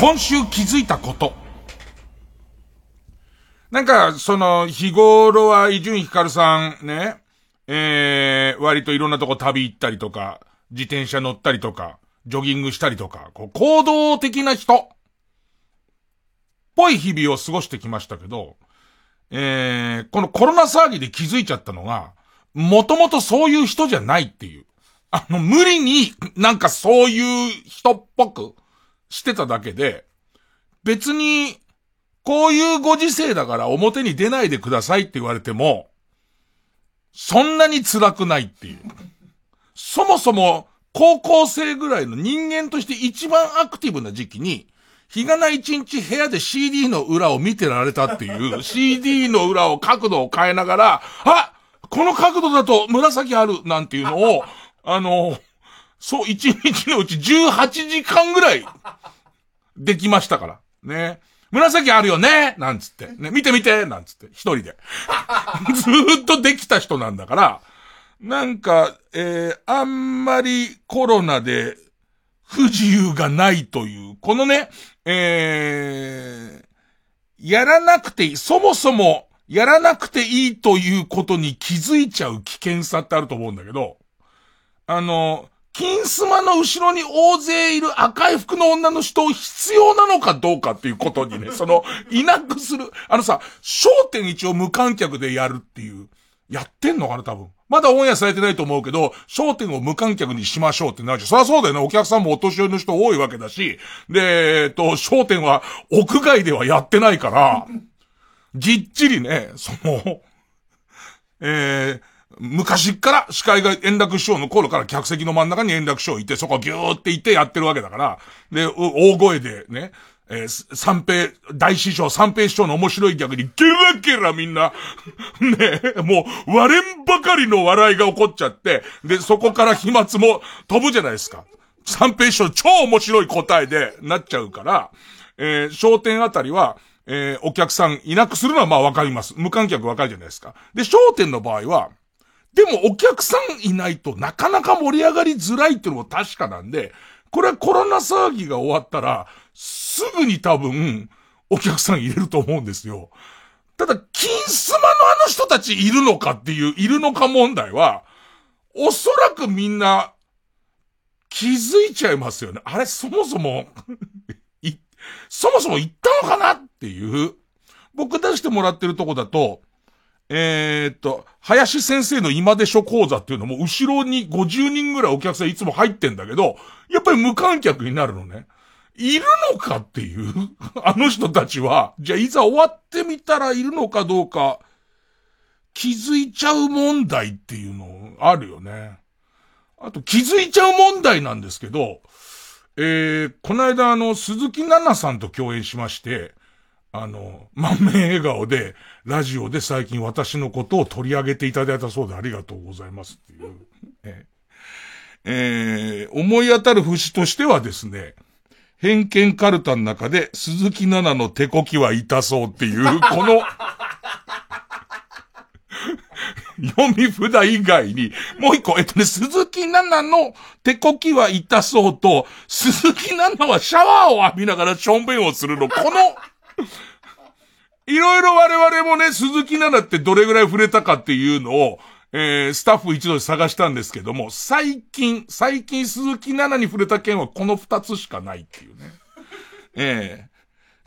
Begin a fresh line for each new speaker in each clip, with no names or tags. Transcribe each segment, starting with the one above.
今週気づいたこと。なんか、その、日頃は伊集院光さんね、えー、割といろんなとこ旅行ったりとか、自転車乗ったりとか、ジョギングしたりとか、こう、行動的な人、ぽい日々を過ごしてきましたけど、えー、このコロナ騒ぎで気づいちゃったのが、もともとそういう人じゃないっていう。あの、無理になんかそういう人っぽくしてただけで、別に、こういうご時世だから表に出ないでくださいって言われても、そんなに辛くないっていう。そもそも、高校生ぐらいの人間として一番アクティブな時期に、日がない一日部屋で CD の裏を見てられたっていう、CD の裏を角度を変えながら、あこの角度だと紫あるなんていうのを、あの、そう、一日のうち18時間ぐらい、できましたから。ね。紫あるよねなんつって。ね、見て見てなんつって。一人で。ずっとできた人なんだから、なんか、えー、あんまりコロナで不自由がないという、このね、えー、やらなくていい、そもそもやらなくていいということに気づいちゃう危険さってあると思うんだけど、あの、金スマの後ろに大勢いる赤い服の女の人を必要なのかどうかっていうことにね、その、いなくする。あのさ、焦点一応無観客でやるっていう。やってんのかな多分。まだオンエアされてないと思うけど、焦点を無観客にしましょうってなるじゃん。そりゃそうだよね。お客さんもお年寄りの人多いわけだし。で、えっと、焦点は屋外ではやってないから、ぎっちりね、その、えー、昔っから司会が円楽師匠の頃から客席の真ん中に円楽師匠いて、そこギューっていてやってるわけだから、で、大声でね、えー、三平、大師匠、三平師匠の面白い逆に、ゲラゲラみんな、ね、もう、割れんばかりの笑いが起こっちゃって、で、そこから飛沫も飛ぶじゃないですか。三平師匠超面白い答えでなっちゃうから、えー、焦点あたりは、えー、お客さんいなくするのはまあわかります。無観客わかるじゃないですか。で、焦点の場合は、でもお客さんいないとなかなか盛り上がりづらいっていうのも確かなんで、これはコロナ騒ぎが終わったら、すぐに多分、お客さん入れると思うんですよ。ただ、金スマのあの人たちいるのかっていう、いるのか問題は、おそらくみんな、気づいちゃいますよね。あれ、そもそも い、そもそも行ったのかなっていう。僕出してもらってるとこだと、えー、っと、林先生の今でしょ講座っていうのも、後ろに50人ぐらいお客さんいつも入ってんだけど、やっぱり無観客になるのね。いるのかっていう あの人たちは、じゃあいざ終わってみたらいるのかどうか、気づいちゃう問題っていうのあるよね。あと気づいちゃう問題なんですけど、えー、この間あの、鈴木奈々さんと共演しまして、あの、満面笑顔で、ラジオで最近私のことを取り上げていただいたそうでありがとうございますっていう。ええー思い当たる節としてはですね、偏見カルタの中で鈴木奈々の手こきは痛そうっていう、この、読み札以外に、もう一個、えっとね、鈴木奈々の手こきは痛そうと、鈴木奈々はシャワーを浴びながらしょんべんをするの、この、いろいろ我々もね、鈴木奈々ってどれぐらい触れたかっていうのを、えー、スタッフ一度で探したんですけども、最近、最近鈴木奈々に触れた件はこの二つしかないっていうね。ええ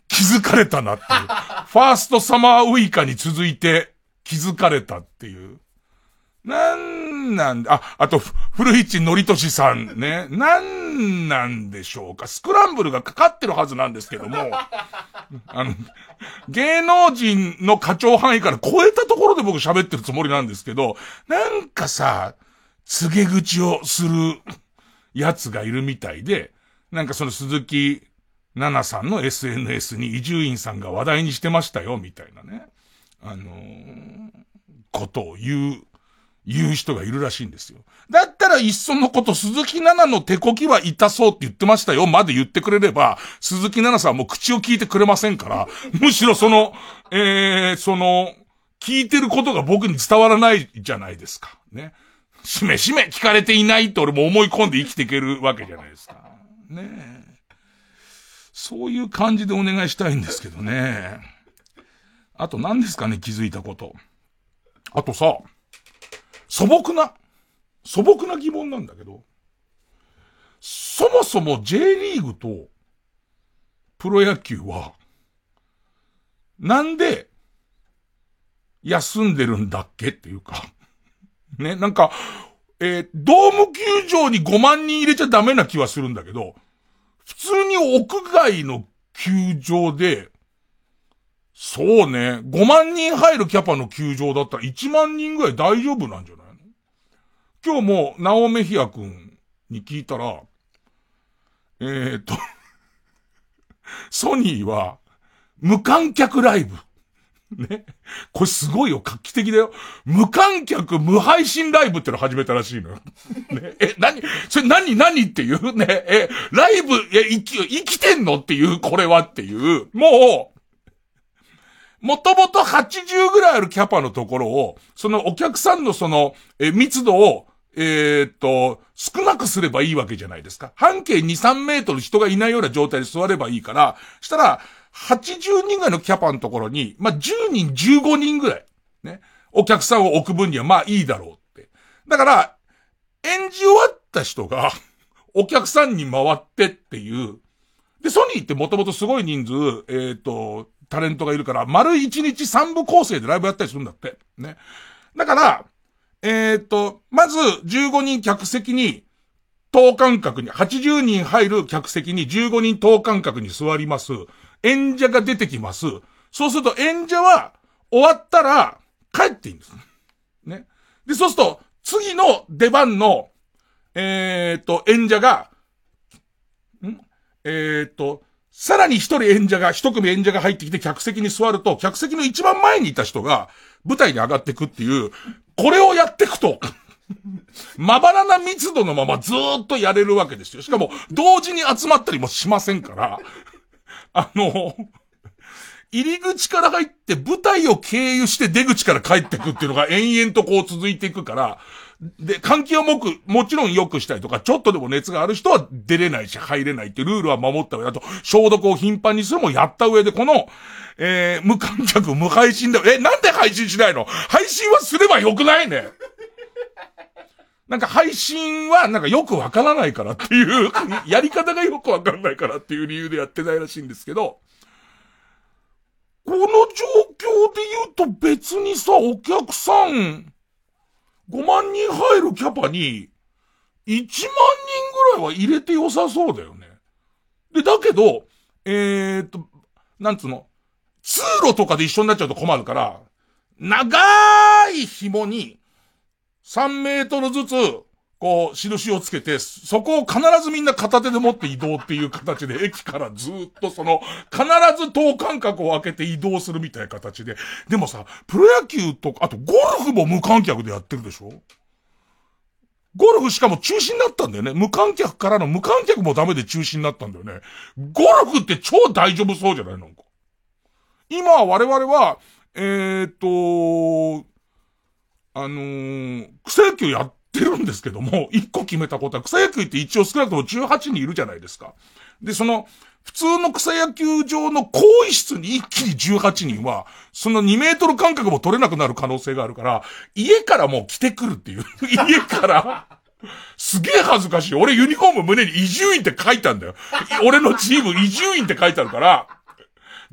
気づかれたなっていう。ファーストサマーウイカに続いて気づかれたっていう。なんなんだ、あ、あと、古市のりとしさんね。なんなんでしょうか。スクランブルがかかってるはずなんですけども、あの、芸能人の課長範囲から超えたところで僕喋ってるつもりなんですけど、なんかさ、告げ口をするやつがいるみたいで、なんかその鈴木奈々さんの SNS に伊集院さんが話題にしてましたよ、みたいなね。あのー、ことを言う言う人がいるらしいんですよ。だったらいっそのこと鈴木奈々の手こきは痛そうって言ってましたよまで言ってくれれば、鈴木奈々さんはもう口を聞いてくれませんから、むしろその、えー、その、聞いてることが僕に伝わらないじゃないですか。ね。しめしめ聞かれていないって俺も思い込んで生きていけるわけじゃないですか。ねえ。そういう感じでお願いしたいんですけどね。あと何ですかね、気づいたこと。あとさ、素朴な、素朴な疑問なんだけど、そもそも J リーグとプロ野球は、なんで、休んでるんだっけっていうかね、なんか、えー、ドーム球場に5万人入れちゃダメな気はするんだけど、普通に屋外の球場で、そうね、5万人入るキャパの球場だったら1万人ぐらい大丈夫なんじゃない？今日も、ナオメヒア君に聞いたら、えー、っとソニーは、無観客ライブ。ね。これすごいよ。画期的だよ。無観客、無配信ライブっての始めたらしいのよ。ね。え、何それ何何っていう？ね。え、ライブ、え、生き、生きてんのっていう、これはっていう。もう、もともと80ぐらいあるキャパのところを、そのお客さんのその、え、密度を、えー、っと、少なくすればいいわけじゃないですか。半径2、3メートル人がいないような状態で座ればいいから、したら、80人ぐらいのキャパのところに、まあ、10人、15人ぐらい、ね、お客さんを置く分にはまあいいだろうって。だから、演じ終わった人が、お客さんに回ってっていう。で、ソニーってもともとすごい人数、えっ、と、タレントがいるから、丸1日3部構成でライブやったりするんだって。ね。だから、えー、と、まず15人客席に、等間隔に、80人入る客席に15人等間隔に座ります。演者が出てきます。そうすると演者は終わったら帰っていいんです。ね。で、そうすると次の出番の、えー、っと、演者が、ん？えー、っと、さらに一人演者が、一組演者が入ってきて客席に座ると、客席の一番前にいた人が舞台に上がってくっていう、これをやっていくと、まばらな密度のままずっとやれるわけですよ。しかも、同時に集まったりもしませんから、あの、入り口から入って舞台を経由して出口から帰ってくっていうのが延々とこう続いていくから、で、換気をもく、もちろん良くしたりとか、ちょっとでも熱がある人は出れないし入れないってルールは守った上だと、消毒を頻繁にするもやった上で、この、えー、無観客、無配信だよ。え、なんで配信しないの？配信はすればよくないね。なんか配信はなんかよくわからないからっていう、やり方がよくわかんないからっていう理由でやってないらしいんですけど、この状況で言うと別にさ、お客さん、5万人入るキャパに、1万人ぐらいは入れて良さそうだよね。で、だけど、えー、っと、なんつうの、通路とかで一緒になっちゃうと困るから、長い紐に、3メートルずつ、こう、印をつけて、そこを必ずみんな片手で持って移動っていう形で、駅からずっとその、必ず等間隔を開けて移動するみたいな形で。でもさ、プロ野球とか、あとゴルフも無観客でやってるでしょ？ゴルフしかも中止になったんだよね。無観客からの無観客もダメで中止になったんだよね。ゴルフって超大丈夫そうじゃない？なんか。今我々は、えー、っと、あのー、草野球やってるんですけども、一個決めたことは、草野球って一応少なくとも18人いるじゃないですか。で、その、普通の草野球場の更衣室に一気に18人は、その2メートル間隔も取れなくなる可能性があるから、家からもう来てくるっていう。家から、すげえ恥ずかしい。俺ユニフォーム胸に伊集院って書いたんだよ。俺のチーム伊集院って書いてあるから、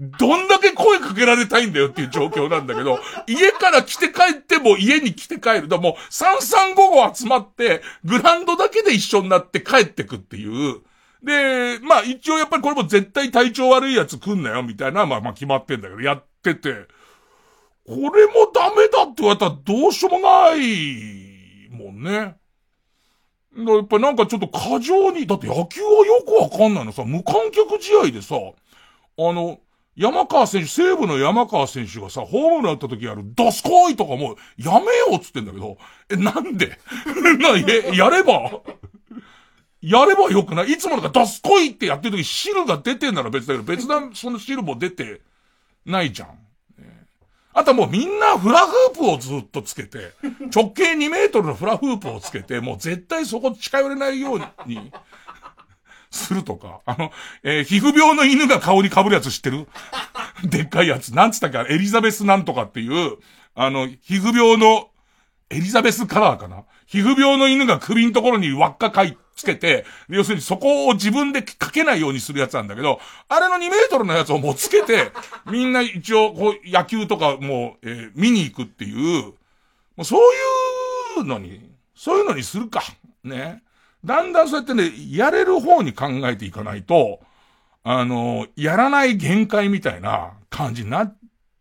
どんだけ声かけられたいんだよっていう状況なんだけど、家から来て帰っても家に来て帰る。だもう、三三五五集まって、グランドだけで一緒になって帰ってくっていう。で、まあ一応やっぱりこれも絶対体調悪いやつ来んなよみたいな、まあまあ決まってんだけど、やってて、これもダメだって言われたらどうしようもないもんね。やっぱなんかちょっと過剰に、だって野球はよくわかんないのさ、無観客試合でさ、あの、山川選手、西武の山川選手がさ、ホームラン打った時やる、ドスコイとかもう、やめようっつってんだけど、え、なんで？な、え、やれば？やればよくない？いつもなんかドスコイってやってる時汁が出てんなら別だけど、別なその汁も出てないじゃん。あとはもうみんなフラフープをずっとつけて、直径2メートルのフラフープをつけて、もう絶対そこ近寄れないように、するとか。あの、えー、皮膚病の犬が顔に被るやつ知ってる？でっかいやつ。なんつったっけ？エリザベスなんとかっていう、あの、皮膚病の、エリザベスカラーかな？皮膚病の犬が首のところに輪っかかい、つけて、要するにそこを自分でかけないようにするやつなんだけど、あれの2メートルのやつをもうつけて、みんな一応、こう、野球とかもう、えー、見に行くっていう、もうそういうのに、そういうのにするか。ね。だんだんそうやってね、やれる方に考えていかないと、あの、やらない限界みたいな感じになっ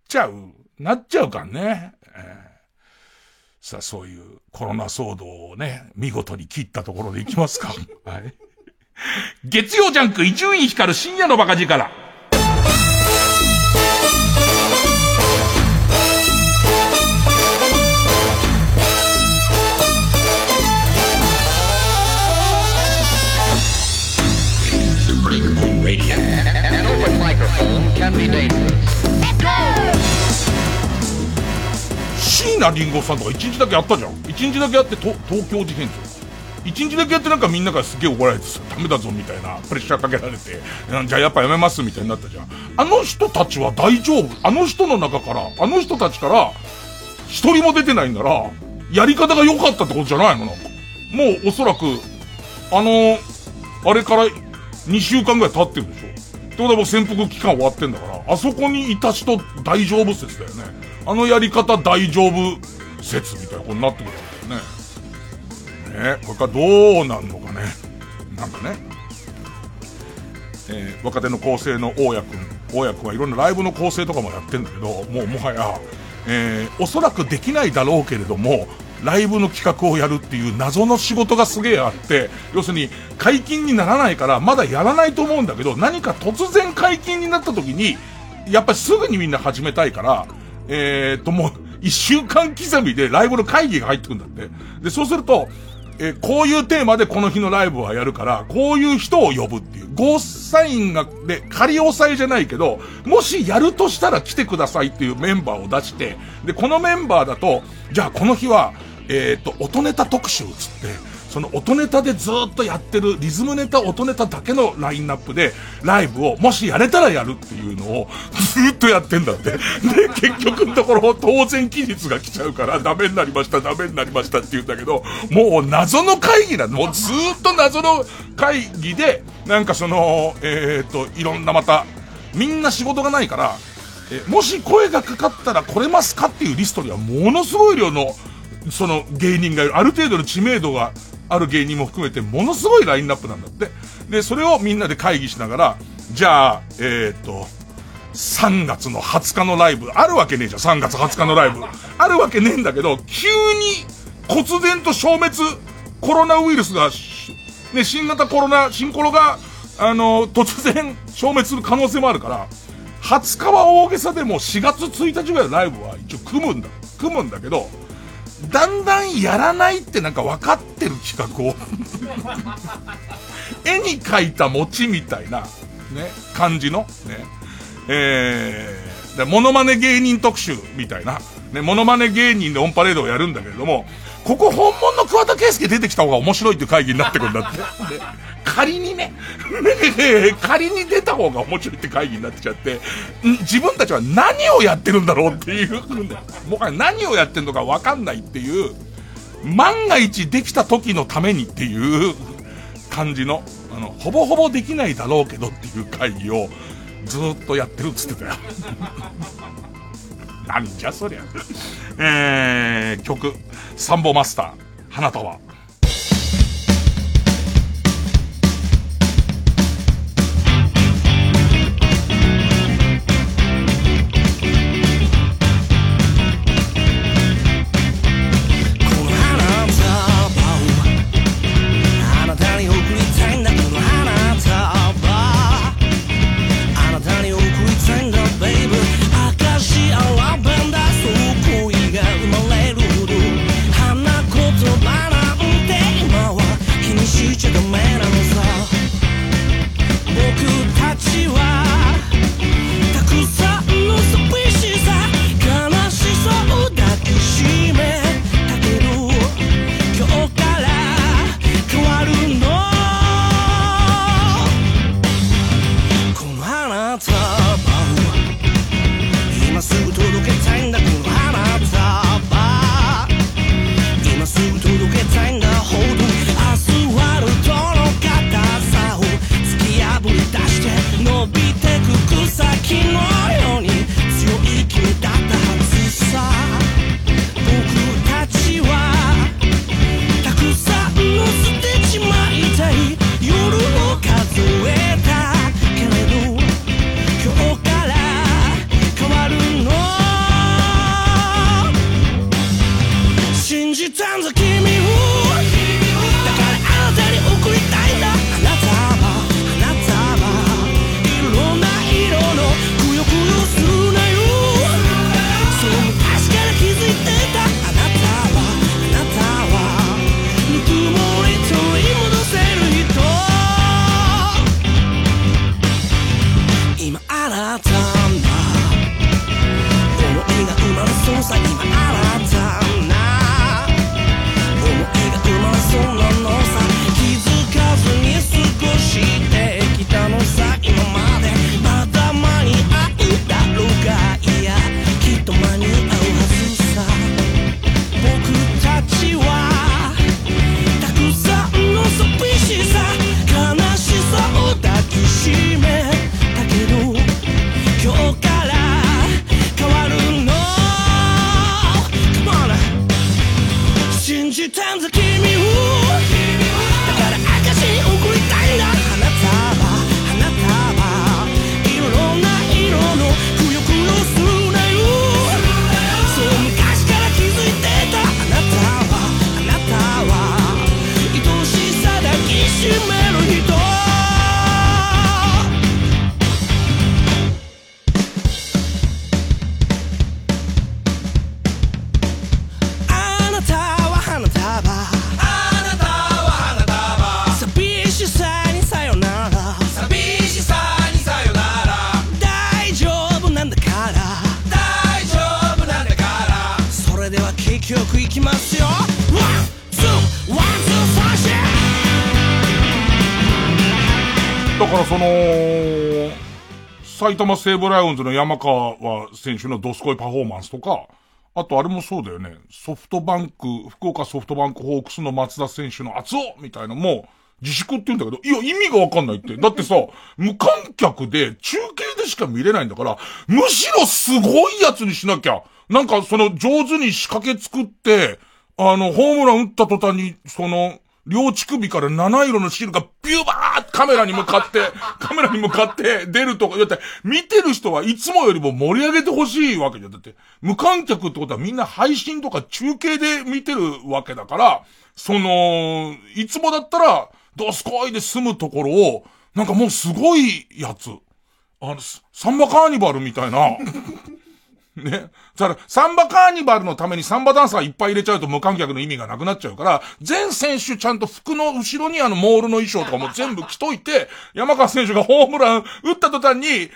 ちゃう、なっちゃうかね。えーさあ、そういうコロナ騒動をね、見事に切ったところでいきますか。はい。月曜ジャンク伊集院光る深夜のバカ力。Can be dangerous. 椎名林檎さんとか一日だけやったじゃん。一日だけやって東京事変長。一日だけやってなんかみんなからすげえ怒られてさ、ダメだぞみたいなプレッシャーかけられて、じゃあやっぱやめますみたいになったじゃん。あの人たちは大丈夫あの人の中から、あの人たちから、一人も出てないんなら、やり方が良かったってことじゃないの？なんか。もうおそらく、あのあれから2週間ぐらい経ってるでしょ。ってことはも潜伏期間終わってんだから、あそこにいた人大丈夫説だよね。あのやり方大丈夫説みたいなことになってくるわけだよね。ねこれからどうなんのかね。なんかね。えー、若手の構成の大家くん。大家くんはいろんなライブの構成とかもやってんだけど、もうもはや、えー、おそらくできないだろうけれども、ライブの企画をやるっていう謎の仕事がすげえあって、要するに解禁にならないからまだやらないと思うんだけど、何か突然解禁になった時に、やっぱりすぐにみんな始めたいから、えー、っと、もう、一週間刻みでライブの会議が入ってくんだって。で、そうすると、えー、こういうテーマでこの日のライブはやるから、こういう人を呼ぶっていう、ゴーサインが、で、仮押さえじゃないけど、もしやるとしたら来てくださいっていうメンバーを出して、で、このメンバーだと、じゃあこの日は、えー、と、音ネタ特集つって、その音ネタでずっとやってるリズムネタ、音ネタだけのラインナップで、ライブをもしやれたらやるっていうのをずっとやってんだって。で、結局のところ当然期日が来ちゃうからダメになりました、ダメになりましたって言うんだけど、もう謎の会議なの。もうずっと謎の会議で、なんかその、えっ、ー、と、いろんなまた、みんな仕事がないから、えもし声がかかったら来れますかっていうリストにはものすごい量の、その芸人がいる。ある程度の知名度がある芸人も含めてものすごいラインナップなんだって。で、それをみんなで会議しながら、じゃあ、えっ、と、3月の20日のライブ、あるわけねえじゃん、3月20日のライブ。あるわけねえんだけど、急に、忽然と消滅、コロナウイルスが、ね、新型コロナ、新コロが、あの、突然消滅する可能性もあるから、20日は大げさでも4月1日ぐらいのライブは一応組むんだ。組むんだけど、だんだんやらないってなんか分かってる企画を 絵に描いた餅みたいな、ね、感じの、ね、えー、で、モノマネ芸人特集みたいな、ね、モノマネ芸人でオンパレードをやるんだけれども、ここ本物の桑田佳祐出てきた方が面白いっていう会議になってくるんだって。仮にね、仮に出た方が面白いって会議になってちゃって、自分たちは何をやってるんだろうっていう、もはや何をやってるのかわかんないっていう、万が一できた時のためにっていう感じの、あの、ほぼほぼできないだろうけどっていう会議を、
ずっとやってるっつってたよ。なんじゃそりゃ。えー、曲、サンボマスター、花束。埼玉西武ライオンズの山川選手のドスコイパフォーマンスとか、あとあれもそうだよね。ソフトバンク、福岡ソフトバンクホークスの松田選手の熱男みたいなのも、自粛って言うんだけど、いや、意味がわかんないって。だってさ、無観客で中継でしか見れないんだから、むしろすごいやつにしなきゃ。なんかその上手に仕掛け作って、あの、ホームラン打った途端に、その、両乳首から七色の汁がビューバーってカメラに向かって、カメラに向かって出るとか、だって見てる人はいつもよりも盛り上げてほしいわけじゃん。だって無観客ってことはみんな配信とか中継で見てるわけだから、その、いつもだったら、どすこいで済むところを、なんかもうすごいやつ。あの、ササンバカーニバルみたいな。ね。だ、サンバカーニバルのためにサンバダンサーいっぱい入れちゃうと無観客の意味がなくなっちゃうから、全選手ちゃんと服の後ろにあのモールの衣装とかも全部着といて、山川選手がホームラン打った途端に、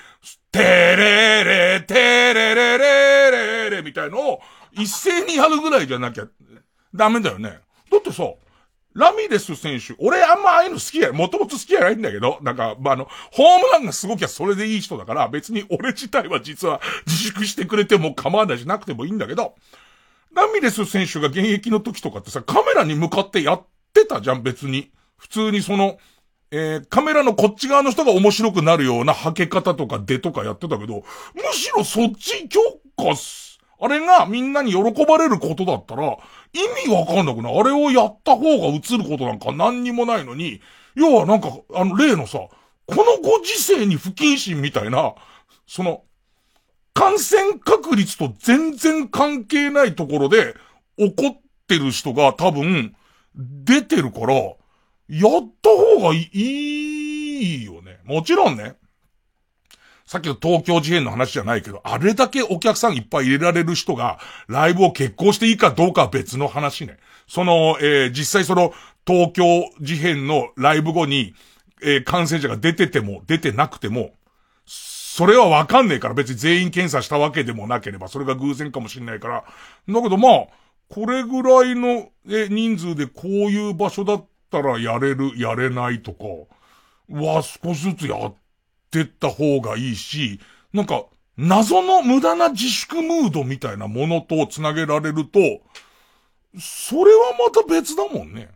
てれれ、てれれれれれみたいのを一斉にやるぐらいじゃなきゃダメだよね。だってさ、ラミレス選手、俺あんまああいうの好きや、もともと好きじゃないんだけど、なんか、まあ、あの、ホームランがすごきゃそれでいい人だから、別に俺自体は実は自粛してくれても構わないしなくてもいいんだけど、ラミレス選手が現役の時とかってさ、カメラに向かってやってたじゃん、別に。普通にその、
えー、カメラのこっち側の人が面白くなるようなはけ方とか出とかやってたけど、むしろそっち強化す、あれがみんなに喜ばれることだったら、意味わかんなくない？あれをやった方が映ることなんか何にもないのに、要はなんか、あの例のさ、このご時世に不謹慎みたいな、その、感染確率と全然関係ないところで怒ってる人が多分出てるから、やった方がいいよね。もちろんね。さっきの東京事変の話じゃないけど、あれだけお客さんいっぱい入れられる人が、ライブを決行していいかどうかは別の話ね。その、えー、実際その、東京事変のライブ後に、えー、感染者が出てても、出てなくても、それはわかんねえから別に全員検査したわけでもなければ、それが偶然かもしんないから。だけどまあ、これぐらいの、え、人数でこういう場所だったらやれる、やれないとか、は少しずつやっってった方がいいし、なんか、謎の無駄な自粛ムードみたいなものと繋げられると、それはまた別だもんね。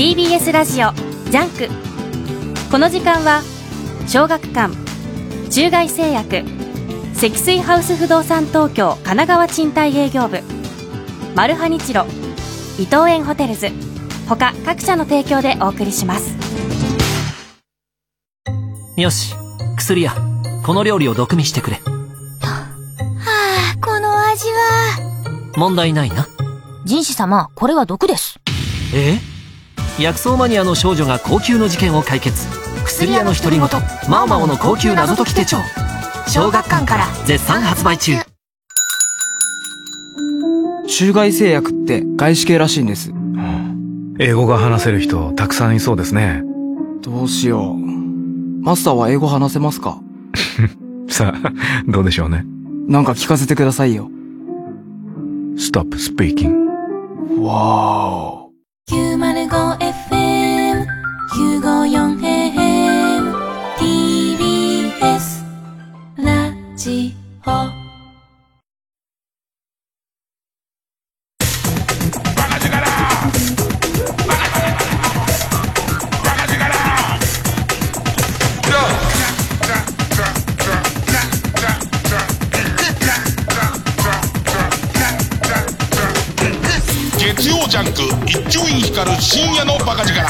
TBS ラジオ JUNK。この時間は小学館中外製薬積水ハウス不動産東京神奈川賃貸営業部。マルハニチロ伊藤園ホテルズ。他各社の提供でお送りします。
よし薬屋この料理を毒味してくれ。
はあこの味は。
問題ないな。
人士様これは毒です。
え？薬草マニアの少女が高級の事件を解決。薬屋の独り言。マーマオの高級謎解き手帳。小学館から絶賛発売中。
中外製薬って外資系らしいんです、
英語が話せる人たくさんいそうですね。
どうしよう。マスターは英語話せますか？
さあどうでしょうね。
なんか聞かせてくださいよ。
Stop speaking
わー
905FM 954AM TBS ラジオ
ジャンク一丁院光る深夜のバカ力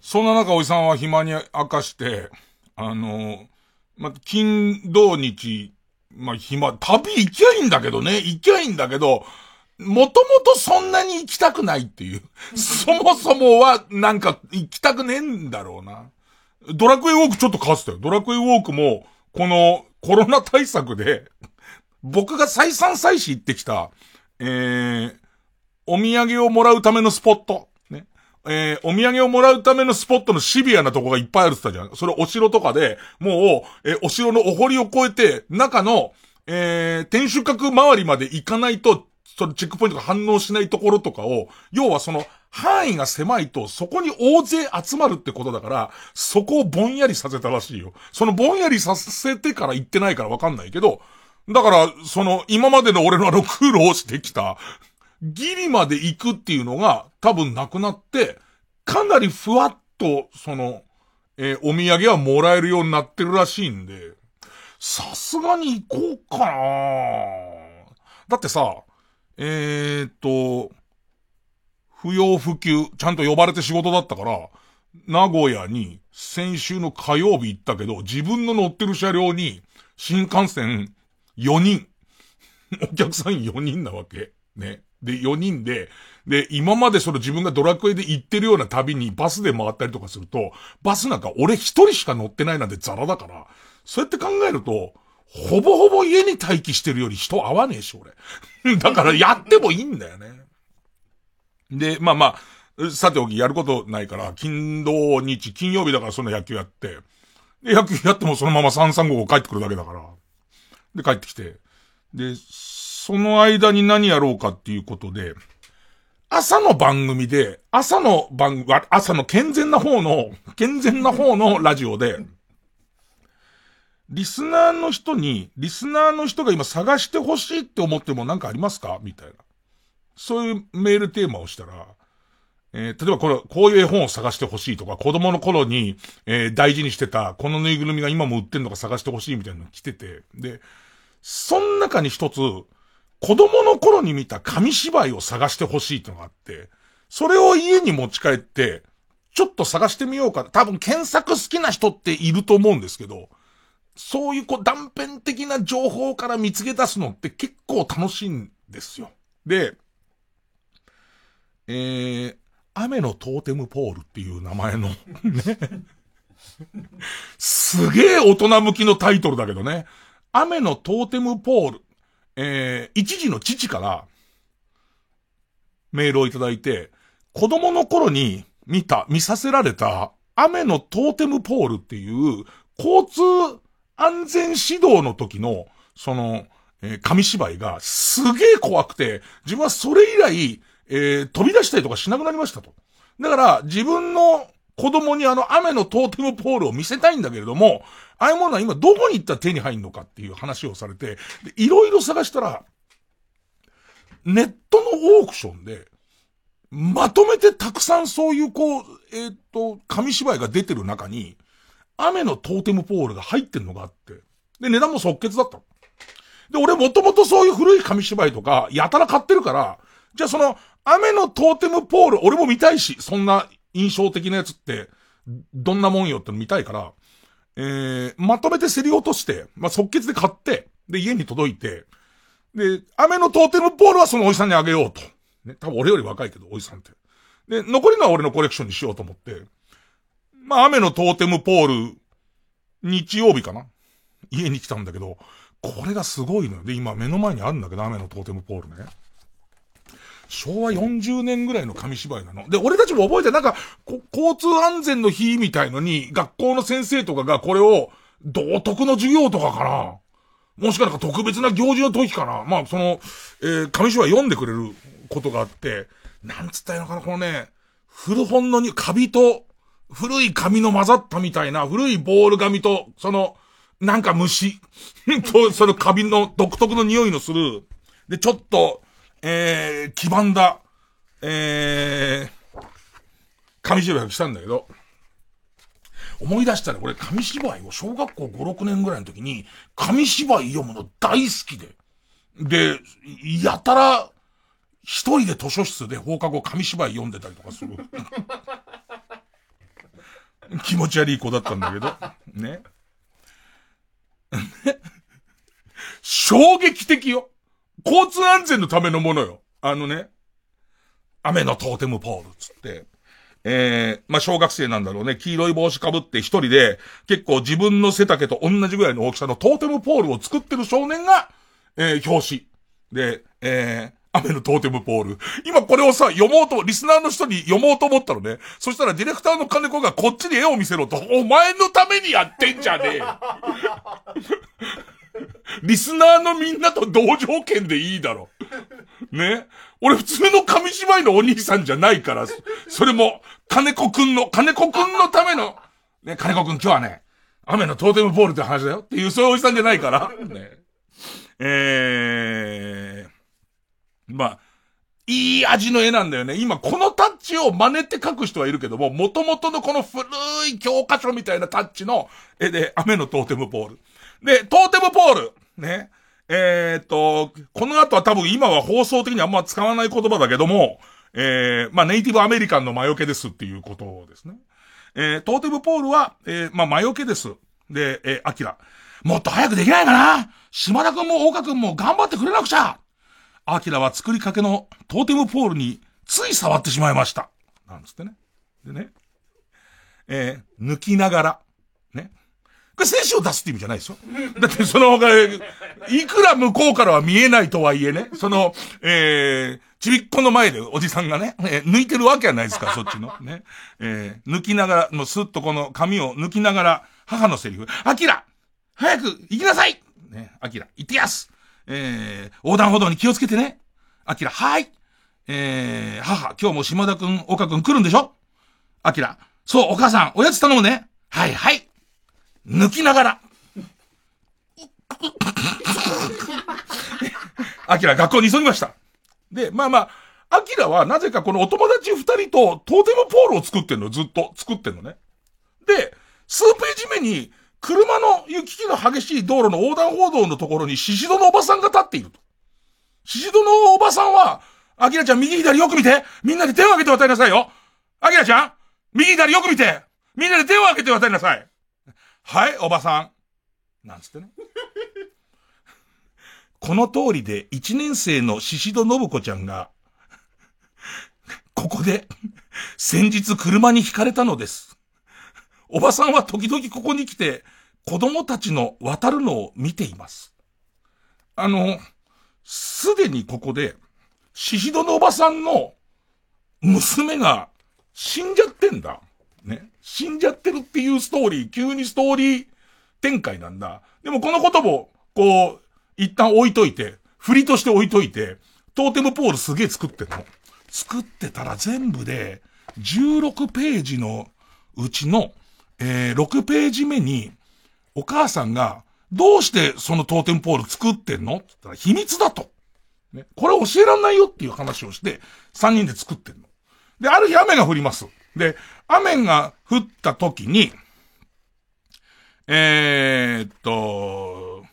そんな中おじさんは暇に明かして、あの、ま、金、土、日、ま、暇、旅行きゃいいんだけどね、行きゃいいんだけど、もともとそんなに行きたくないっていう。そもそもは、なんか、行きたくねえんだろうな。ドラクエウォークちょっとかすってたよ。ドラクエウォークも、この、コロナ対策で、僕が再三再四行ってきた、えー、お土産をもらうためのスポット。ね。えー、お土産をもらうためのスポットのシビアなとこがいっぱいあるって言ったじゃん。それお城とかで、もう、えー、お城のお堀を越えて、中の、えー、天守閣周りまで行かないと、そのチェックポイントが反応しないところとかを、要はその、範囲が狭いと、そこに大勢集まるってことだから、そこをぼんやりさせたらしいよ。そのぼんやりさせてから行ってないからわかんないけど、だから、その、今までの俺のあの苦労してきた、ギリまで行くっていうのが多分なくなって、かなりふわっと、その、えー、お土産はもらえるようになってるらしいんで、さすがに行こうかな。だってさ、えー、っと、不要不急、ちゃんと呼ばれて仕事だったから、名古屋に先週の火曜日行ったけど、自分の乗ってる車両に新幹線4人。お客さん4人なわけ。ね。で、4人で、で、今までその自分がドラクエで行ってるような旅にバスで回ったりとかすると、バスなんか俺一人しか乗ってないなんてザラだから、そうやって考えると、ほぼほぼ家に待機してるより人合わねえし、俺。だからやってもいいんだよね。で、まあまあ、さておきやることないから、金土日、金曜日だからその野球やって、で、野球やってもそのまま335帰ってくるだけだから。で、帰ってきて。で、その間に何やろうかっていうことで、朝の番組で、朝の番、朝の健全な方の、健全な方のラジオで、リスナーの人に、リスナーの人が今探してほしいって思っても何かありますか？みたいな。そういうメールテーマをしたら、えー、例えばこれ、こういう絵本を探してほしいとか、子供の頃に、えー、大事にしてた、このぬいぐるみが今も売ってんのか探してほしいみたいなの来てて、で、その中に一つ、子供の頃に見た紙芝居を探してほしいってのがあって、それを家に持ち帰って、ちょっと探してみようか。多分検索好きな人っていると思うんですけど、そういうこう断片的な情報から見つけ出すのって結構楽しいんですよ。で、えー、雨のトーテムポールっていう名前のね。すげえ大人向きのタイトルだけどね。雨のトーテムポール。えー、一時の父から、メールをいただいて、子供の頃に見た、見させられた、雨のトーテムポールっていう、交通安全指導の時の、その、えー、紙芝居がすげえ怖くて、自分はそれ以来、えー、飛び出したりとかしなくなりましたと。だから、自分の子供にあの雨のトーテムポールを見せたいんだけれども、ああいうものは今どこに行ったら手に入るのかっていう話をされて、いろいろ探したら、ネットのオークションで、まとめてたくさんそういうこう、えっ、ー、と、紙芝居が出てる中に、雨のトーテムポールが入ってんのがあって、で、値段も即決だった。で、俺もともとそういう古い紙芝居とか、やたら買ってるから、じゃあその、雨のトーテムポール、俺も見たいし、そんな印象的なやつって、どんなもんよっての見たいから、えー、まとめて競り落として、まあ、即決で買って、で、家に届いて、で、雨のトーテムポールはそのおじさんにあげようと。ね、多分俺より若いけど、おじさんって。で、残りのは俺のコレクションにしようと思って、まあ、雨のトーテムポール、日曜日かな家に来たんだけど、これがすごいのよ。で、今目の前にあるんだけど、雨のトーテムポールね。昭和40年ぐらいの紙芝居なの。で、俺たちも覚えて、なんか、交通安全の日みたいのに、学校の先生とかがこれを、道徳の授業とかかな。もしかなんか特別な行事の時かな。まあ、その、えー、紙芝居読んでくれることがあって、なんつったらいいのかな、このね、古本のに、カビと、古い紙の混ざったみたいな、古いボール紙と、その、なんか虫 と、そのカビの独特の匂いのする、で、ちょっと、えー、黄ばんだ、えー、紙芝居が来たんだけど、思い出したら、俺、紙芝居を小学校5、6年ぐらいの時に、紙芝居読むの大好きで。で、やたら、一人で図書室で放課後紙芝居読んでたりとかする。気持ち悪い子だったんだけど。ね。衝撃的よ。交通安全のためのものよ。あのね、雨のトーテムポールつって、えー、まあ、小学生なんだろうね。黄色い帽子かぶって一人で、結構自分の背丈と同じぐらいの大きさのトーテムポールを作ってる少年が、えー、表紙。で、えー、雨のトーテムポール。今これをさ、読もうと、リスナーの人に読もうと思ったのね。そしたらディレクターの金子がこっちに絵を見せろと、お前のためにやってんじゃねえリスナーのみんなと同条件でいいだろ。ね？俺普通の紙芝居のお兄さんじゃないから、それも、金子くんの、金子くんのための、ね、金子くん今日はね、雨のトーテムポールって話だよっていう、そういうおじさんじゃないから、ね。えー、まあ、いい味の絵なんだよね。今このタッチを真似て描く人はいるけども、元々のこの古い教科書みたいなタッチの絵で雨のトーテムポール。で、トーテムポール。ね。えー、っと、この後は多分今は放送的にあんま使わない言葉だけども、えー、まあネイティブアメリカンの魔除けですっていうことですね。えー、トーテムポールは、えー、まあ魔除けです。で、えー、アキラ。もっと早くできないかな島田くんも大岡くんも頑張ってくれなくちゃアキラは作りかけのトーテムポールについ触ってしまいました。なんつってね。でね。えー、抜きながら、これ選手を出すって意味じゃないですよ。だってその他、いくら向こうからは見えないとはいえね、その、えー、ちびっこの前でおじさんがね、えー、抜いてるわけはないですから、そっちの。ね。えー、抜きながら、もうスッとこの髪を抜きながら、母のセリフ、アキラ早く行きなさいね、アキラ、行ってやすえー、横断歩道に気をつけてね。アキラ、はい。えー、母、今日も島田くん、岡くん来るんでしょ？アキラ、そう、お母さん、おやつ頼むね。はいはい。抜きながら。アキラ、学校に急ぎました。で、まあまあ、アキラはなぜかこのお友達二人とトーテムポールを作ってんの、ずっと作ってんのね。で、数ページ目に、車の行き来が激しい道路の横断歩道のところにシシドのおばさんが立っていると。シシドのおばさんは、アキラちゃん右左よく見てみんなで手を挙げて渡りなさいよアキラちゃん右左よく見てみんなで手を挙げて渡りなさいはい、おばさん。なんつってね。この通りで一年生のシシド信子ちゃんが、ここで、先日車に惹かれたのです。おばさんは時々ここに来て、子供たちの渡るのを見ています。あの、すでにここで、シシドのおばさんの娘が死んじゃってんだ。ね。死んじゃってるっていうストーリー、急にストーリー展開なんだ。でもこのことも、こう、一旦置いといて、振りとして置いといて、トーテムポールすげえ作ってんの。作ってたら全部で、16ページのうちの、えー、6ページ目に、お母さんが、どうしてそのトーテムポール作ってんの？って言ったら秘密だと。ね。これ教えらんないよっていう話をして、3人で作ってんの。で、ある日雨が降ります。で、雨が降った時に、えー、っと、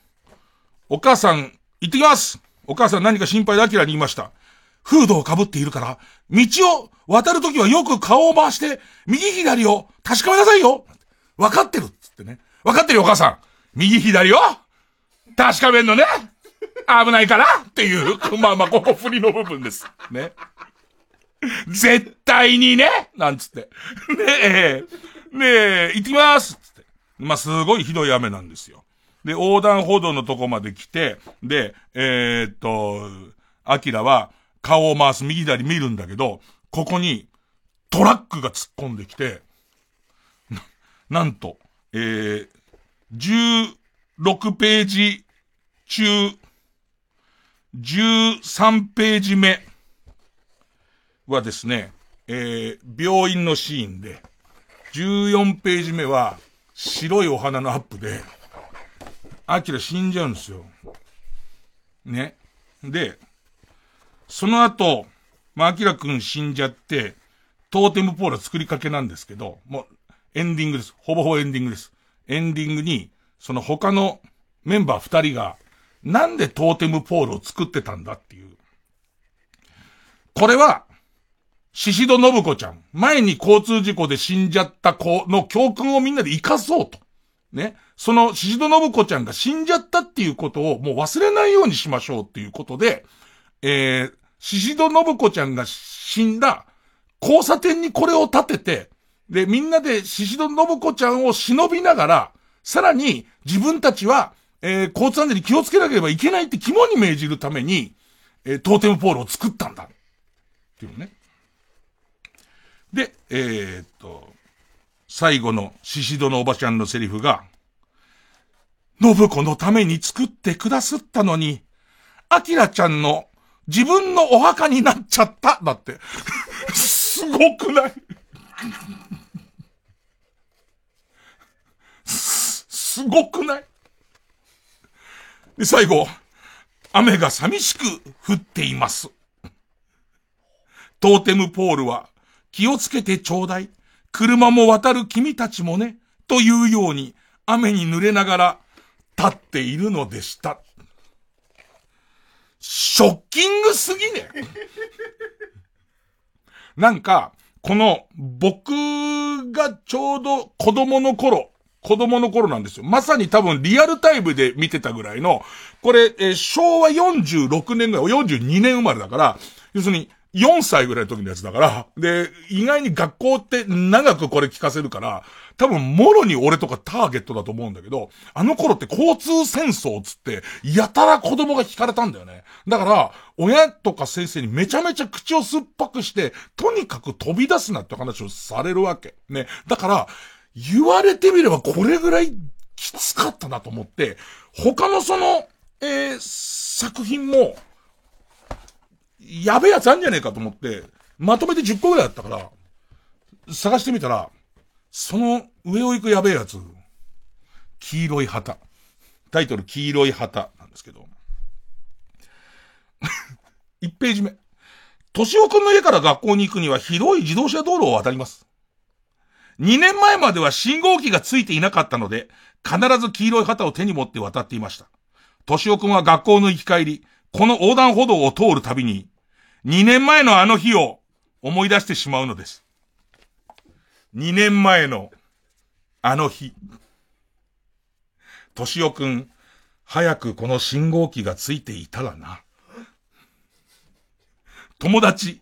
お母さん、行ってきますお母さん何か心配でアキラに言いました。フードを被っているから、道を渡るときはよく顔を回して、右左を確かめなさいよ分かってるっつってね。分かってるよお母さん右左を確かめんのね危ないからっていう、まあまあ、ここ振りの部分です。ね。絶対にねなんつって。ねえ、ねえ、行ってきますつって。まあ、すごいひどい雨なんですよ。で、横断歩道のとこまで来て、で、えー、っと、アキラは顔を回す右左見るんだけど、ここにトラックが突っ込んできて、な、なんと、えー、16ページ中、13ページ目はですね、えー、病院のシーンで、14ページ目は白いお花のアップで、アキラ死んじゃうんですよ。ね。で、その後、まあ、アキラくん死んじゃって、トーテムポール作りかけなんですけど、もう、エンディングです。ほぼほぼエンディングです。エンディングに、その他のメンバー二人が、なんでトーテムポールを作ってたんだっていう。これは、シシド信子ちゃん、前に交通事故で死んじゃった子の教訓をみんなで活かそうと。ね。そのシシド信子ちゃんが死んじゃったっていうことをもう忘れないようにしましょうっていうことで、えー、シシド信子ちゃんが死んだ交差点にこれを立てて、で、みんなでシシド信子ちゃんを忍びながら、さらに自分たちは、えー、交通安全に気をつけなければいけないって肝に銘じるために、えー、トーテムポールを作ったんだ。っていうね。で、えー、っと、最後のシシドのおばちゃんのセリフが、信子のために作ってくださったのに、アキラちゃんの自分のお墓になっちゃった。だって。すごくない？す、すごくない？で、最後、雨が寂しく降っています。トーテムポールは、気をつけてちょうだい。車も渡る君たちもね、というように、雨に濡れながら、立っているのでした。ショッキングすぎね なんか、この、僕がちょうど子供の頃、子供の頃なんですよ。まさに多分リアルタイムで見てたぐらいの、これ、えー、昭和46年ぐらい、42年生まれだから、要するに、4歳ぐらいの時のやつだから、で、意外に学校って長くこれ聞かせるから、多分、もろに俺とかターゲットだと思うんだけど、あの頃って交通戦争つって、やたら子供が聞かれたんだよね。だから、親とか先生にめちゃめちゃ口を酸っぱくして、とにかく飛び出すなって話をされるわけ。ね。だから、言われてみればこれぐらいきつかったなと思って、他のその、えー、作品も、やべえやつあんじゃねえかと思って、まとめて10個ぐらいあったから、探してみたら、その上を行くやべえやつ、黄色い旗。タイトル黄色い旗なんですけど。1ページ目。敏夫くんの家から学校に行くには広い自動車道路を渡ります。2年前までは信号機がついていなかったので、必ず黄色い旗を手に持って渡っていました。敏夫くんは学校の行き帰り、この横断歩道を通るたびに、2年前のあの日を思い出してしまうのです。2年前のあの日。敏夫くん、早くこの信号機がついていたらな。友達。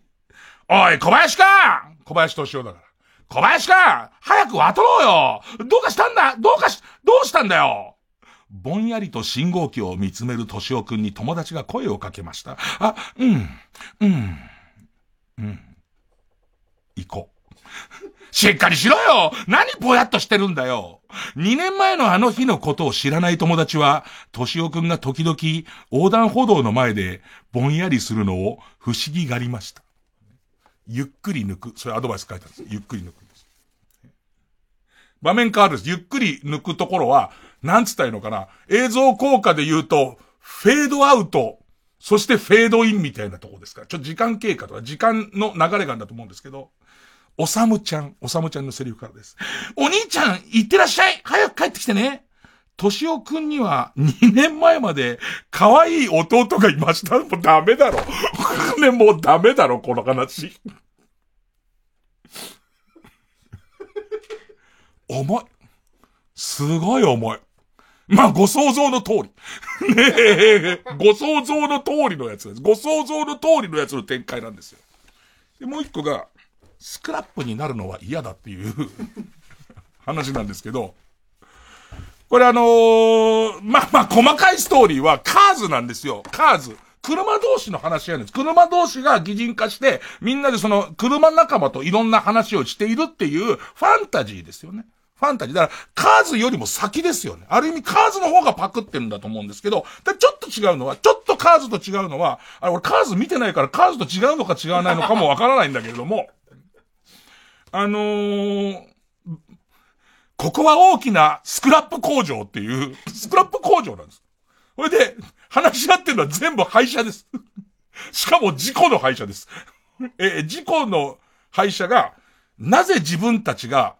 おい、小林か小林敏夫だから。小林か早く渡ろうよどうかしたんだ?どうかし、どうしたんだよ?ぼんやりと信号機を見つめる敏夫くんに友達が声をかけました。あ、うん、うん、うん。行こう。しっかりしろよ何ぼやっとしてるんだよ !2 年前のあの日のことを知らない友達は、敏夫くんが時々横断歩道の前でぼんやりするのを不思議がりました。ゆっくり抜く。それアドバイス書いてあるんです。ゆっくり抜くんです。場面変わるんです。ゆっくり抜くところは、なんつったらいいのかな？映像効果で言うと、フェードアウト、そしてフェードインみたいなとこですか？ら。ちょっと時間経過とか時間の流れがあるんだと思うんですけど、おさむちゃん、おさむちゃんのセリフからです。お兄ちゃん、行ってらっしゃい早く帰ってきてねとしおくんには2年前まで可愛い弟がいました。もうダメだろ。ね、もうダメだろ、この話。重い。すごい重い。まあ、ご想像の通り。ねえ、ご想像の通りのやつです。ご想像の通りのやつの展開なんですよ。で、もう一個が、スクラップになるのは嫌だっていう 話なんですけど、これあのー、まあまあ、細かいストーリーはカーズなんですよ。カーズ。車同士の話やるんです。車同士が擬人化して、みんなでその車仲間といろんな話をしているっていうファンタジーですよね。ファンタジー。だから、カーズよりも先ですよね。ある意味、カーズの方がパクってるんだと思うんですけど、ちょっと違うのは、ちょっとカーズと違うのは、あれ、俺カーズ見てないから、カーズと違うのか違わないのかもわからないんだけれども、あのー、ここは大きなスクラップ工場っていう、スクラップ工場なんです。それで、話し合ってるのは全部廃車です。しかも事故の廃車です。え、事故の廃車が、なぜ自分たちが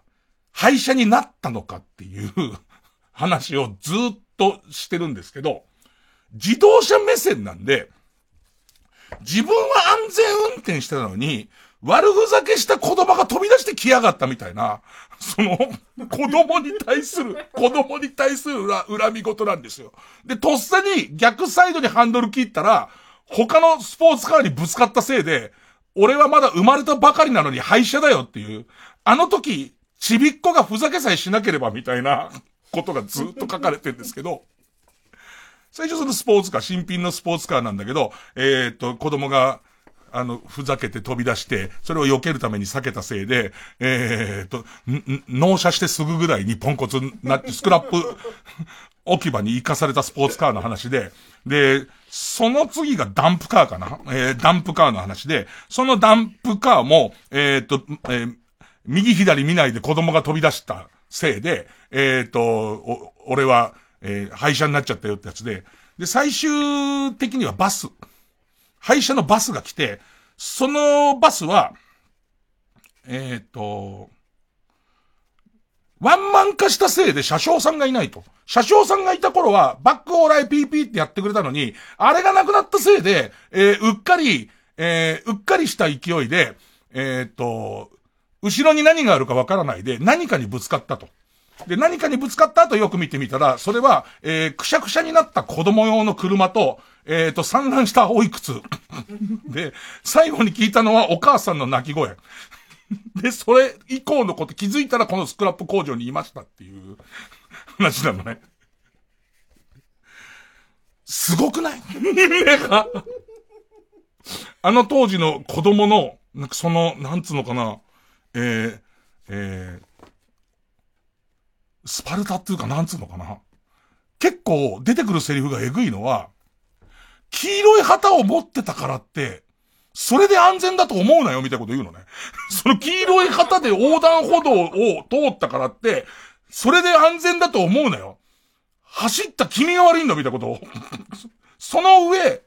廃車になったのかっていう 話をずっとしてるんですけど、自動車目線なんで、自分は安全運転してたのに、悪ふざけした子供が飛び出してきやがったみたいな、その、子供に対する、子供に対する恨恨み事なんですよ。で、とっさに逆サイドにハンドル切ったら、他のスポーツカーにぶつかったせいで、俺はまだ生まれたばかりなのに廃車だよっていう、あの時、ちびっこがふざけさえしなければみたいなことがずっと書かれてるんですけど、最初そのスポーツカー、新品のスポーツカーなんだけど、えー、っと、子供が、あの、ふざけて飛び出して、それを避けるために避けたせいで、えー、っと、納車してすぐぐらいにポンコツになって、スクラップ置き場に行かされたスポーツカーの話で、で、その次がダンプカーかな。えー、ダンプカーの話で、そのダンプカーも、えー、っと、えー、右左見ないで子供が飛び出したせいで、えー、っと、俺は、えー、廃車になっちゃったよってやつで、で、最終的にはバス。廃車のバスが来て、そのバスは、えっ、と、ワンマン化したせいで車掌さんがいないと。車掌さんがいた頃は、バックオーライ PP ってやってくれたのに、あれがなくなったせいで、えー、うっかり、えー、うっかりした勢いで、えっ、と、後ろに何があるかわからないで、何かにぶつかったと。で、何かにぶつかった後よく見てみたら、それは、えー、くしゃくしゃになった子供用の車と、えっ、ー、と、散乱した青い靴。で、最後に聞いたのはお母さんの泣き声。で、それ以降のこと気づいたらこのスクラップ工場にいましたっていう話なのね。すごくない？あの当時の子供の、なんかその、なんつうのかな、えー、えー、スパルタっていうかなんつうのかな。結構出てくるセリフがエグいのは、黄色い旗を持ってたからって、それで安全だと思うなよ、みたいなこと言うのね。その黄色い旗で横断歩道を通ったからって、それで安全だと思うなよ。走った君が悪いんだ、みたいなことを。その上、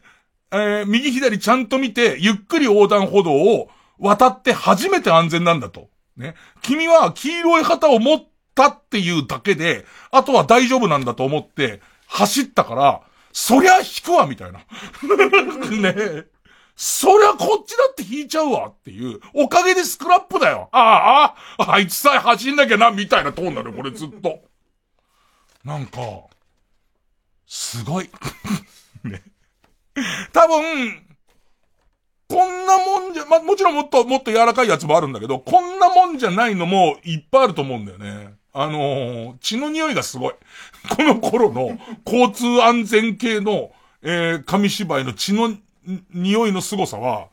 えー、右左ちゃんと見て、ゆっくり横断歩道を渡って初めて安全なんだと。ね。君は黄色い旗を持ったっていうだけで、あとは大丈夫なんだと思って、走ったから、そりゃ引くわ、みたいな。ねそりゃこっちだって引いちゃうわっていう、おかげでスクラップだよ。ああ、あ、あいつさえ走んなきゃな、みたいなトーンなのよ、これずっと。なんか、すごい。ね。多分、こんなもんじゃ、ま、もちろんもっと、もっと柔らかいやつもあるんだけど、こんなもんじゃないのもいっぱいあると思うんだよね。あのー、血の匂いがすごい。この頃の交通安全系の、えー、紙芝居の血の匂いの凄さは、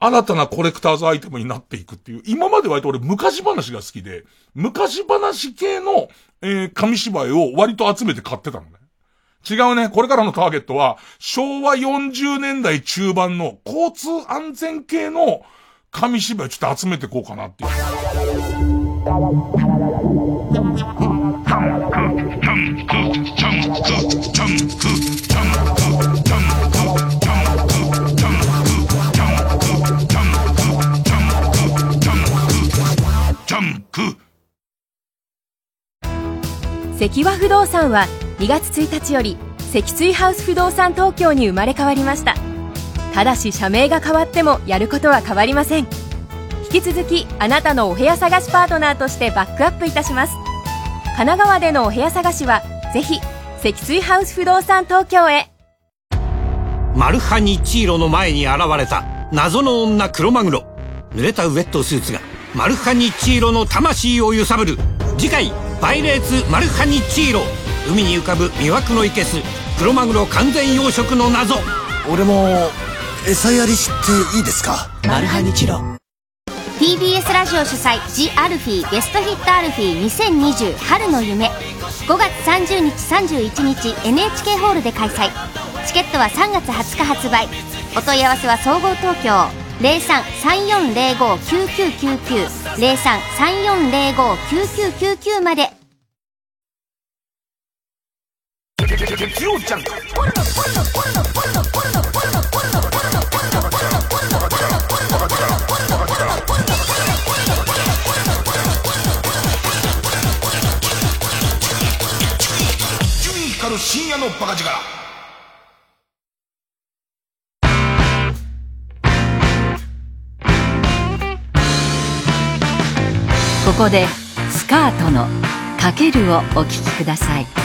新たなコレクターズアイテムになっていくっていう。今まで割と俺昔話が好きで、昔話系の、えー、紙芝居を割と集めて買ってたのね。違うね。これからのターゲットは、昭和40年代中盤の交通安全系の紙芝居ちょっと集めていこうかなっていう。
関和不動産は2月1日より積水ハウス不動産東京に生まれ変わりました。ただし社名が変わってもやることは変わりません。引き続きあなたのお部屋探しパートナーとしてバックアップいたします。神奈川でのお部屋探しはぜひ積水ハウス不動産東京へ。
マルハニチーロの前に現れた謎の女クロマグロ。濡れたウェットスーツがマルハニチーロの魂を揺さぶる。次回「パイレーツマルハニチーロ」海に浮かぶ魅惑のいけすクロマグロ完全養殖の謎。
俺も餌やりしていいですか？マルハニチロ
TBS ラジオ主催「ジ・アルフィーベストヒットアルフィー2020春の夢」5月30日31日 NHK ホールで開催。チケットは3月20日発売。お問い合わせは総合東京0334059999 0334059999まで
ここでスカートの「かける」をお聴きください。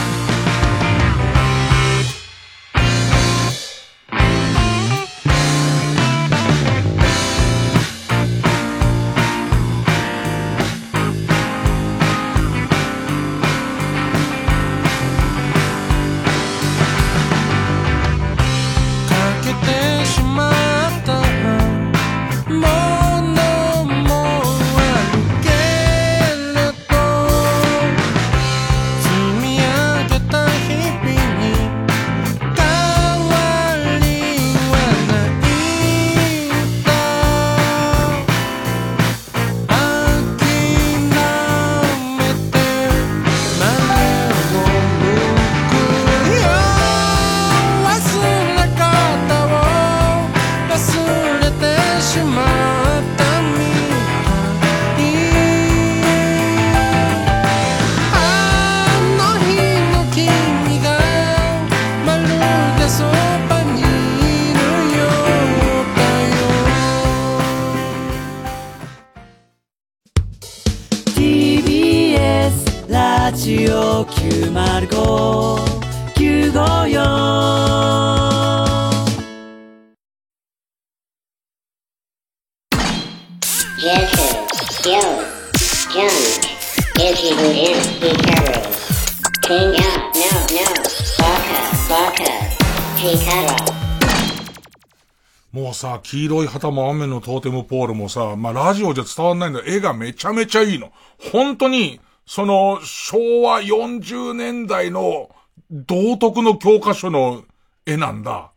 黄色い旗も雨のトーテムポールもさ、まあ、ラジオじゃ伝わんないんだ絵がめちゃめちゃいいの。本当に、その、昭和40年代の道徳の教科書の絵なんだ。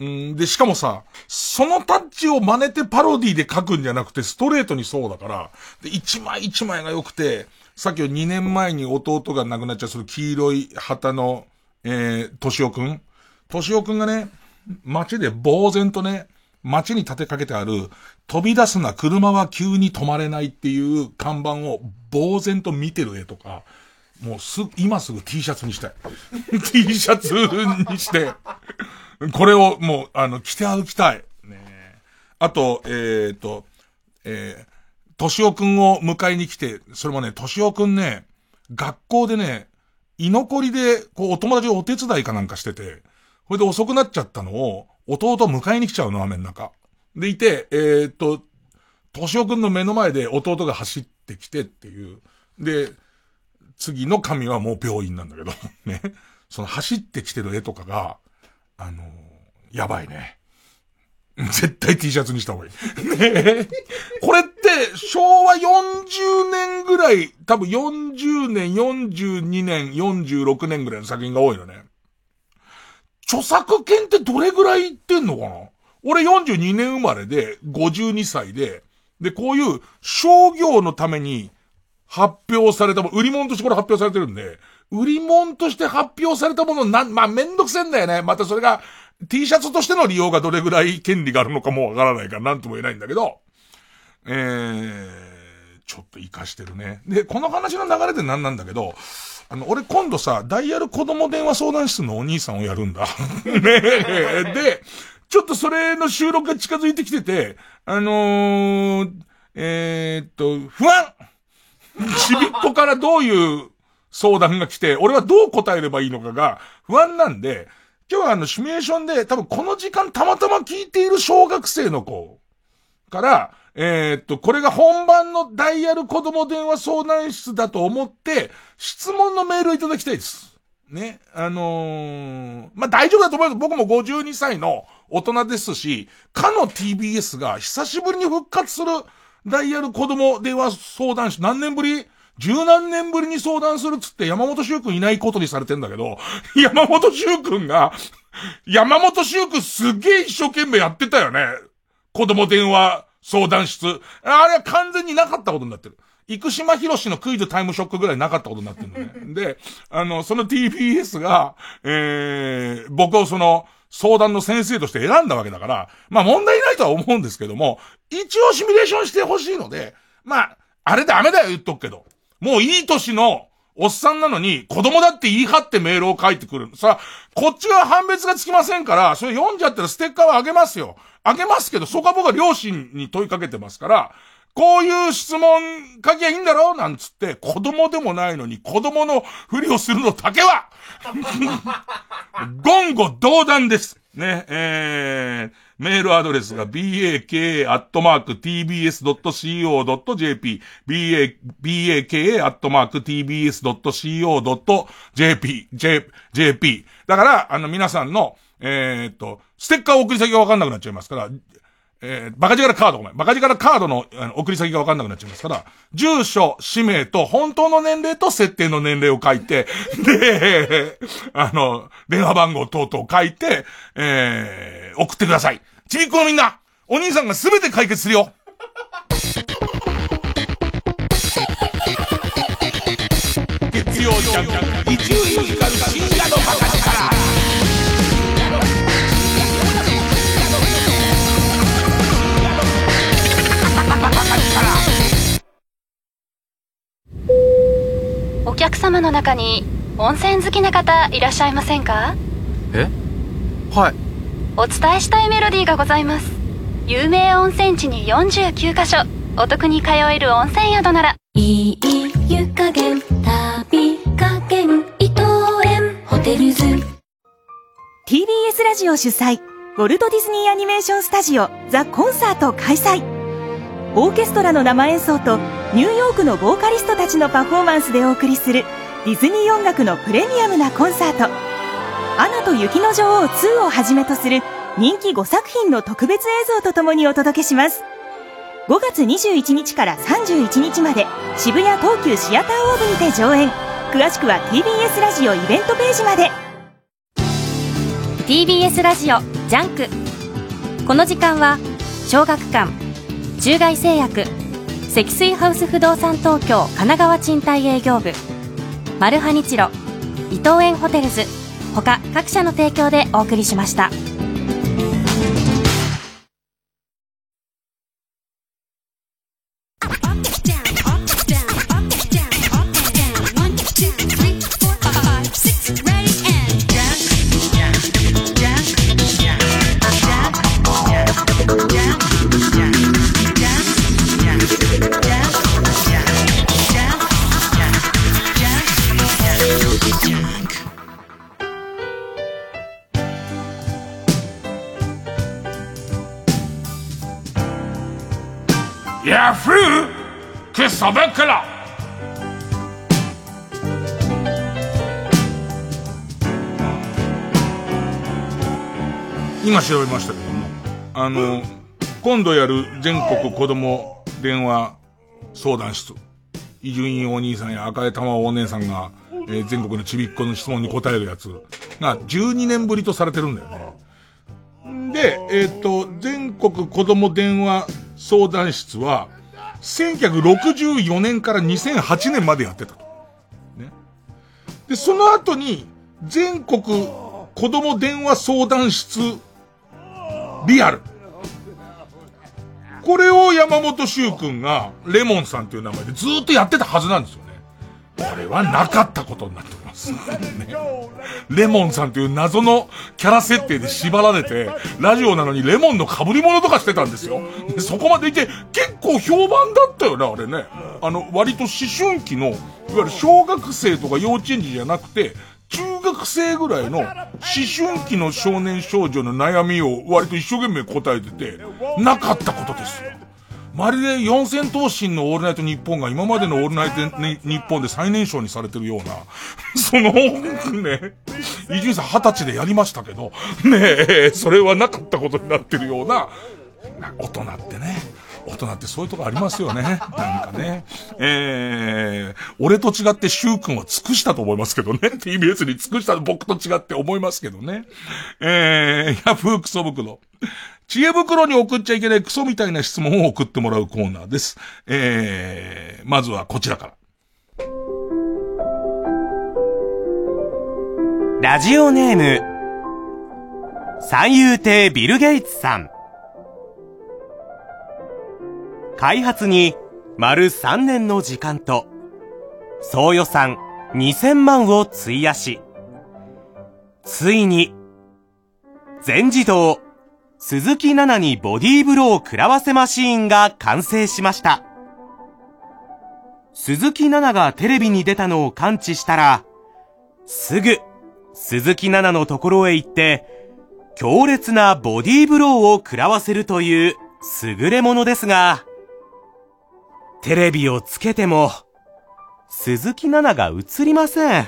うん、で、しかもさ、そのタッチを真似てパロディで描くんじゃなくて、ストレートにそうだから、で、一枚一枚が良くて、さっき2年前に弟が亡くなっちゃう、その黄色い旗の、えー、としおくん。としおくんがね、街で呆然とね、街に立てかけてある、飛び出すな、車は急に止まれないっていう看板を呆然と見てる絵とか、もうす、今すぐ T シャツにしたい。T シャツにして、これをもう、あの、着て歩きたい。ねあと、えっ、と、えー、としおくんを迎えに来て、それもね、としおくんね、学校でね、居残りで、こう、お友達がお手伝いかなんかしてて、これで遅くなっちゃったのを、弟迎えに来ちゃうの、雨の中。でいて、えー、っと、としおくんの目の前で弟が走ってきてっていう。で、次の神はもう病院なんだけど、ね。その走ってきてる絵とかが、あのー、やばいね。絶対 T シャツにした方がいい。ねこれって、昭和40年ぐらい、多分40年、42年、46年ぐらいの作品が多いのね。著作権ってどれぐらいいってんのかな？俺42年生まれで、52歳で、で、こういう商業のために発表されたも、売り物としてこれ発表されてるんで、売り物として発表されたものなん、まあ、めんどくせえんだよね。またそれが T シャツとしての利用がどれぐらい権利があるのかもわからないからなんとも言えないんだけど、えー、ちょっと活かしてるね。で、この話の流れで何なんだけど、あの、俺今度さ、ダイヤル子供電話相談室のお兄さんをやるんだ。ねで、ちょっとそれの収録が近づいてきてて、あのー、えー、っと、不安ちびっこからどういう相談が来て、俺はどう答えればいいのかが不安なんで、今日はあの、シミュレーションで多分この時間たまたま聞いている小学生の子から、えー、っと、これが本番のダイヤル子供電話相談室だと思って、質問のメールをいただきたいです。ね。あのー、まあ、大丈夫だと思います。僕も52歳の大人ですし、かの TBS が久しぶりに復活するダイヤル子供電話相談室、何年ぶり？十何年ぶりに相談するっつって山本修君いないことにされてんだけど、山本修君が、山本修君すげえ一生懸命やってたよね。子供電話相談室。あれは完全になかったことになってる。生島博士のクイズタイムショックぐらいなかったことになってるのね。で、あの、その TBS が、えー、僕をその、相談の先生として選んだわけだから、まあ問題ないとは思うんですけども、一応シミュレーションしてほしいので、まあ、あれダメだよ言っとくけど。もういい年のおっさんなのに、子供だって言い張ってメールを書いてくる。さあ、こっちは判別がつきませんから、それ読んじゃったらステッカーはあげますよ。あげますけど、そこは僕は両親に問いかけてますから、こういう質問書きゃいいんだろ？うなんつって、子供でもないのに子供のふりをするのだけは 言語道断です。ね、えー、メールアドレスが baka.tbs.co.jp baka.tbs.co.jp J, jp. だから、あの、皆さんの、えー、っと、ステッカー送り先がわかんなくなっちゃいますから、えー、バカ力カードごめん。バカ力カードのあの送り先がわかんなくなっちゃいますから、住所、氏名と本当の年齢と設定の年齢を書いて、で、あの、電話番号等々書いて、えー、送ってください。ちびっこのみんな、お兄さんがすべて解決するよ。月曜ジャンク、伊集院光る
お客様の中に温泉好きな方いらっしゃいませんか？
え？はい。
お伝えしたいメロディーがございます。有名温泉地に49カ所。お得に通える温泉宿なら。
いい湯加減旅加減伊藤園。ホテルズ。
TBS ラジオ主催。ウォルト・ディズニー・アニメーション・スタジオ。ザ・コンサート開催。オーケストラの生演奏とニューヨークのボーカリストたちのパフォーマンスでお送りするディズニー音楽のプレミアムなコンサート「アナと雪の女王2」をはじめとする人気5作品の特別映像とともにお届けします。5月21日から31日まで渋谷東急シアターオーブにて上演。詳しくは TBS ラジオイベントページまで。
TBS ラジオジャンク。この時間は小学館中外製薬積水ハウス不動産東京神奈川賃貸営業部マルハニチロ伊藤園ホテルズ他各社の提供でお送りしました。
調べましたけども、あの、今度やる全国子供電話相談室。伊集院お兄さんや赤江玉お姉さんが、えー全国のちびっ子の質問に答えるやつが12年ぶりとされてるんだよね。で、えっ、と、全国子供電話相談室は、1964年から2008年までやってたと。ね。で、その後に、全国子供電話相談室、リアル。これを山本修くんが、レモンさんという名前でずっとやってたはずなんですよね。これはなかったことになっております。ね、レモンさんという謎のキャラ設定で縛られて、ラジオなのにレモンの被り物とかしてたんですよ。でそこまでいて、結構評判だったよね、あれね。あの、割と思春期の、いわゆる小学生とか幼稚園児じゃなくて、中学生ぐらいの思春期の少年少女の悩みを割と一生懸命答えてて、なかったことですよ。まるで四千頭身のオールナイト日本が今までのオールナイト日本で最年少にされてるような、その、ね、伊集院さん二十歳でやりましたけど、ねえ、それはなかったことになってるような、な大人ってね、大人ってそういうとこありますよね。なんかね。えー、俺と違ってシュウ君は尽くしたと思いますけどね。TBS に尽くした僕と違って思いますけどね。えー、ヤフークソ袋。知恵袋に送っちゃいけないクソみたいな質問を送ってもらうコーナーです。えー、まずはこちらから。
ラジオネーム、三遊亭ビル・ゲイツさん。開発に丸3年の時間と、総予算2000万を費やし、ついに、全自動、鈴木奈々にボディーブロー食らわせマシーンが完成しました。鈴木奈々がテレビに出たのを感知したら、すぐ、鈴木奈々のところへ行って、強烈なボディーブローを食らわせるという優れものですが、テレビをつけても、鈴木奈々が映りません。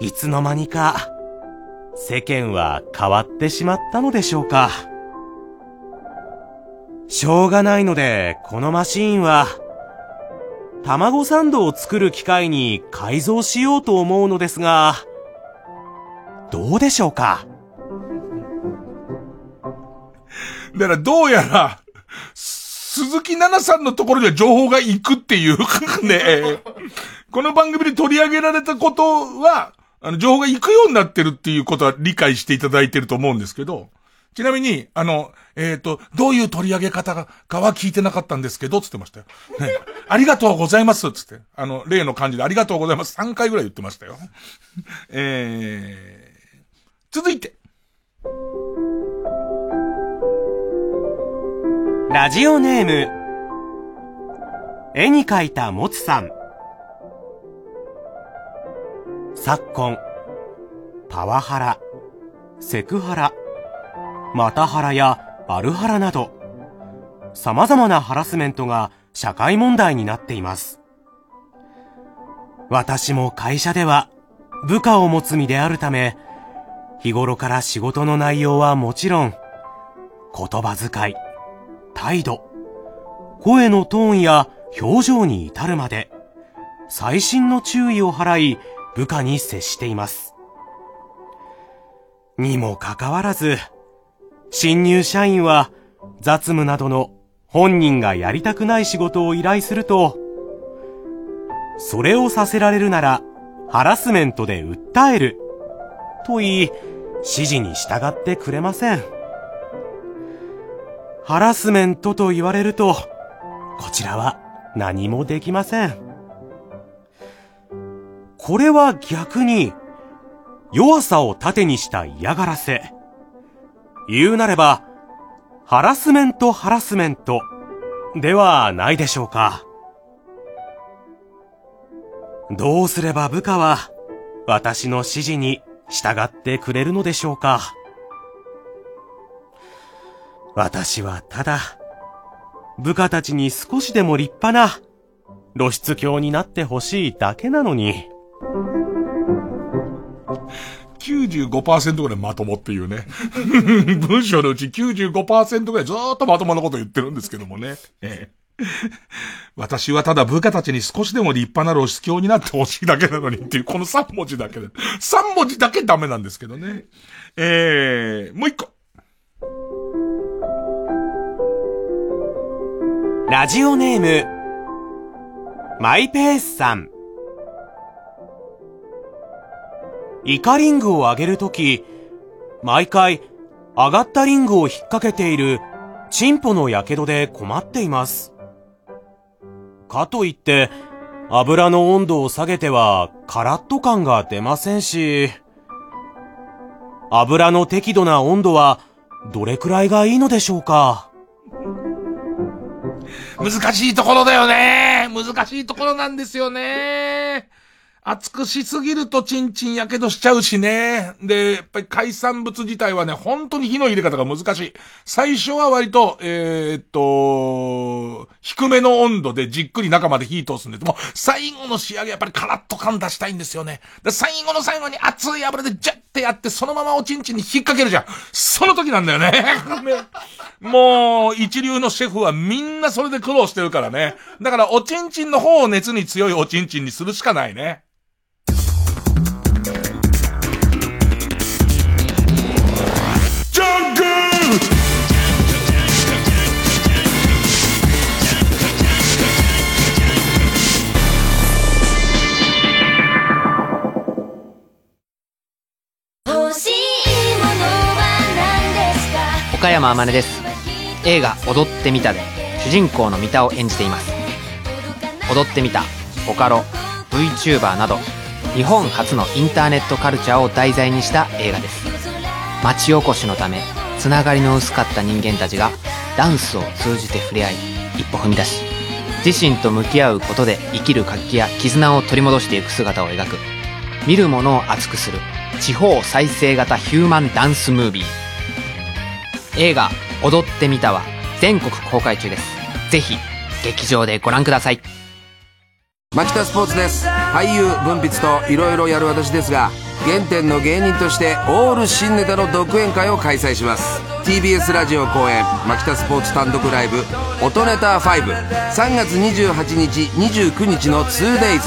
いつの間にか、世間は変わってしまったのでしょうか。しょうがないので、このマシーンは、卵サンドを作る機械に改造しようと思うのですが、どうでしょうか？
だからどうやら、鈴木奈々さんのところには情報が行くっていうね、この番組で取り上げられたことは、あの、情報が行くようになってるっていうことは理解していただいてると思うんですけど、ちなみに、あの、えっ、と、どういう取り上げ方かは聞いてなかったんですけど、つってましたよ。ね、ありがとうございます、つって。あの、例の感じでありがとうございます。3回ぐらい言ってましたよ。えー、続いて。
ラジオネーム、絵に描いたもつさん。昨今、パワハラ、セクハラ、マタハラやアルハラなど、様々なハラスメントが社会問題になっています。私も会社では部下を持つ身であるため、日頃から仕事の内容はもちろん、言葉遣い、態度、声のトーンや表情に至るまで、細心の注意を払い、部下に接しています。にもかかわらず、新入社員は雑務などの本人がやりたくない仕事を依頼すると、それをさせられるならハラスメントで訴えると言い、指示に従ってくれません。ハラスメントと言われると、こちらは何もできません。これは逆に、弱さを盾にした嫌がらせ。言うなれば、ハラスメントハラスメントではないでしょうか。どうすれば部下は私の指示に従ってくれるのでしょうか。私はただ、部下たちに少しでも立派な露出狂になってほしいだけなのに。
95%ぐらいまともっていうね。文章のうち95%ぐらいずーっとまともなこと言ってるんですけどもね。ええ私はただ部下たちに少しでも立派な露出狂になってほしいだけなのにっていう、この3文字だけで。3文字だけダメなんですけどね。えー、もう一個。
ラジオネーム、マイペースさん。イカリングを上げるとき、毎回、上がったリングを引っ掛けている、チンポの火傷で困っています。かといって、油の温度を下げては、カラッと感が出ませんし、油の適度な温度は、どれくらいがいいのでしょうか？
難しいところだよね。難しいところなんですよね。熱くしすぎるとチンチンやけどしちゃうしね。で、やっぱり海産物自体はね、本当に火の入れ方が難しい。最初は割と、えー、っと、低めの温度でじっくり中まで火通すんです。もう、最後の仕上げやっぱりカラッと感出したいんですよね。で、最後の最後に熱い油でジャッてやって、そのままおちんちんに引っ掛けるじゃん。その時なんだよね。もう、一流のシェフはみんなそれで苦労してるからね。だから、おちんちんの方を熱に強いおちんちんにするしかないね。
岡山天音です。映画「踊ってみた」で主人公の三田を演じています。踊ってみたボカロ VTuber など日本初のインターネットカルチャーを題材にした映画です。町おこしのためつながりの薄かった人間たちがダンスを通じて触れ合い一歩踏み出し自身と向き合うことで生きる活気や絆を取り戻していく姿を描く。見る者を熱くする地方再生型ヒューマンダンスムービー。映画「踊ってみた」は全国公開中です。ぜひ劇場でご覧ください。
牧田スポーツです。俳優文筆といろいろやる私ですが原点の芸人としてオール新ネタの独演会を開催します。TBS ラジオ公演牧田スポーツ単独ライブ「音ネタ53月28日29日の 2days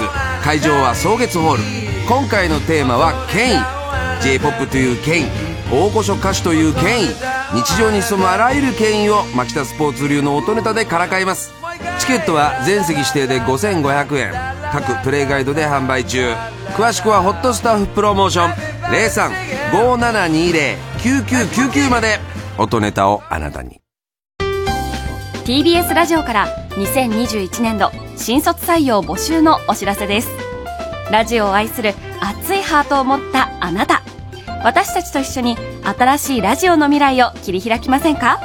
会場は草月ホール。今回のテーマは権威 j p o p という権威大御所歌手という権威日常に潜むあらゆる権威を牧田スポーツ流の音ネタでからかいます。チケットは全席指定で5500円。各プレイガイドで販売中。詳しくはホットスタッフプロモーション。0357209999まで。音ネタをあなたに。
TBS ラジオから2021年度新卒採用募集のお知らせです。ラジオを愛する熱いハートを持ったあなた。私たちと一緒に新しいラジオの未来を切り開きませんか？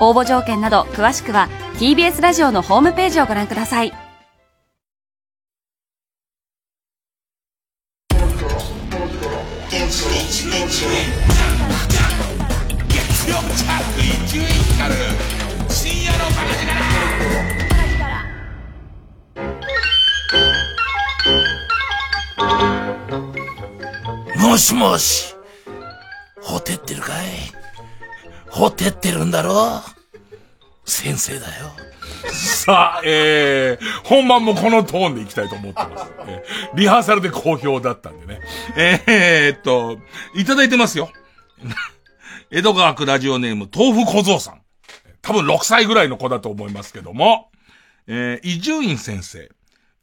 応募条件など詳しくは TBS ラジオのホームページをご覧ください。
ほてってるんだろ先生だよ。さあ、えー、本番もこのトーンでいきたいと思ってます。えーリハーサルで好評だったんでね。えー、っと、いただいてますよ。江戸川区ラジオネーム、豆腐小僧さん。多分6歳ぐらいの子だと思いますけども、えー、伊集院先生。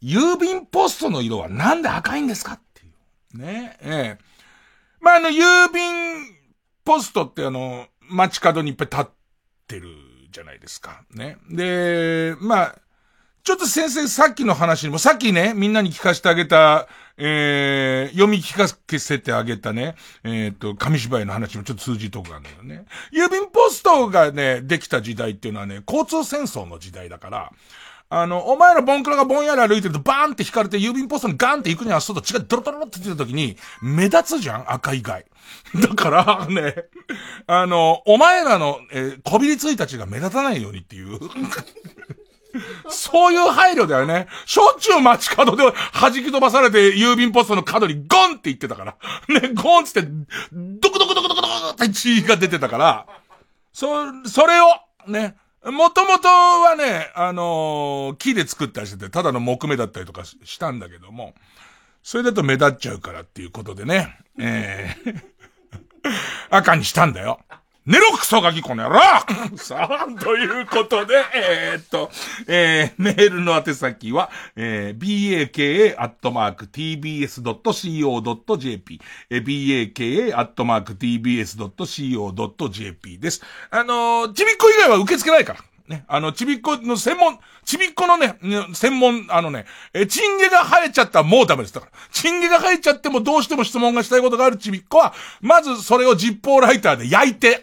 郵便ポストの色はなんで赤いんですかっていう。ね、ええまあ、あの、郵便ポストってあの、街角にいっぱい立ってるじゃないですか。ね。で、まあ、ちょっと先生さっきの話にも、さっきね、みんなに聞かせてあげた、えー、読み聞かせてあげたね、えっ、ー、と、紙芝居の話もちょっと通じとこがあるんだよね。郵便ポストがね、できた時代っていうのはね、交通戦争の時代だから、あの、お前らボンクラがぼんやり歩いてるとバーンって引かれて郵便ポストにガンって行くにはそうと血がドロドロって出た時に、目立つじゃん？赤以外。だからね、あの、お前らの、えー、こびりついた血が目立たないようにっていう。そういう配慮だよね。しょっちゅう街角で弾き飛ばされて郵便ポストの角にゴンって言ってたから。ね、ゴンって、ドクドクドクドクドクって血が出てたから、そ、それを、ね、もともとはね、あのー、木で作ったりしてて、ただの木目だったりとかしたんだけども、それだと目立っちゃうからっていうことでね、えー 赤にしたんだよ。寝ろクソガキこの野郎 さあ、ということで、えー、っと、えー、メールの宛先は、えー、baka.tbs.co.jp、えー、baka.tbs.co.jp です。あのー、ちびっこ以外は受け付けないから。ね、あの、ちびっこの専門、ちびっこのね、専門、あのね、え、チンゲが生えちゃったらもうダメです。だから、チンゲが生えちゃってもどうしても質問がしたいことがあるちびっこは、まずそれをジッポーライターで焼いて、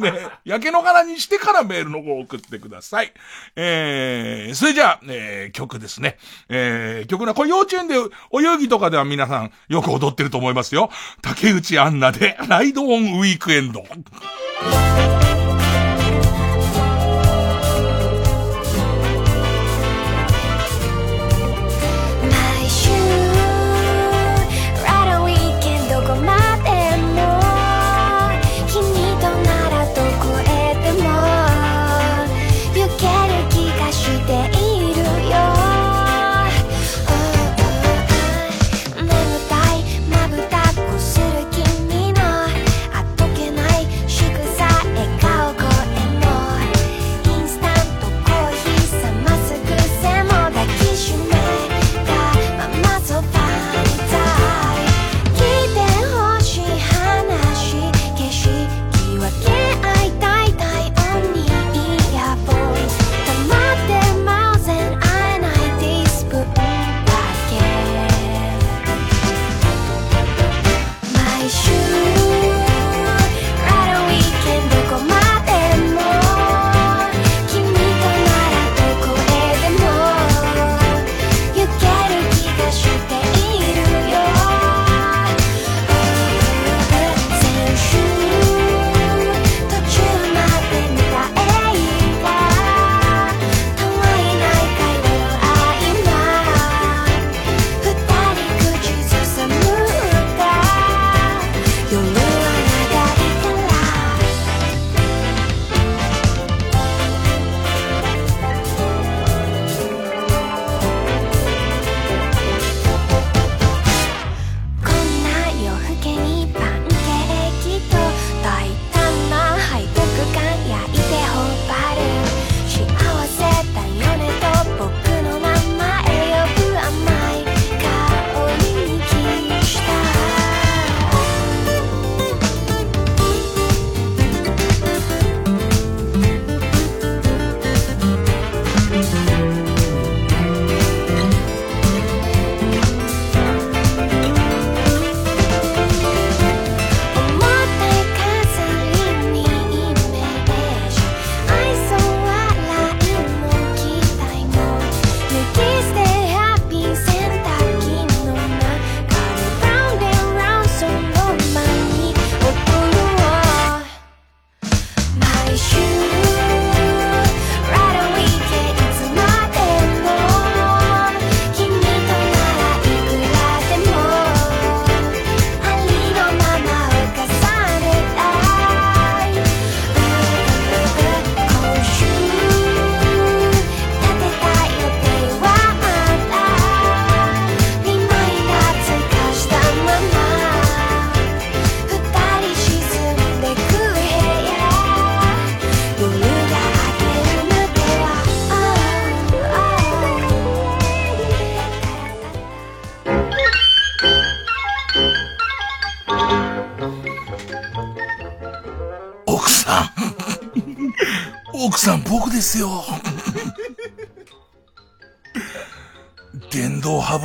ね、焼け野原にしてからメールの方を送ってください。えー、それじゃあ、えー、曲ですね。えー、曲な、これ幼稚園でお遊戯とかでは皆さんよく踊ってると思いますよ。竹内アンナで、ライドオンウィークエンド。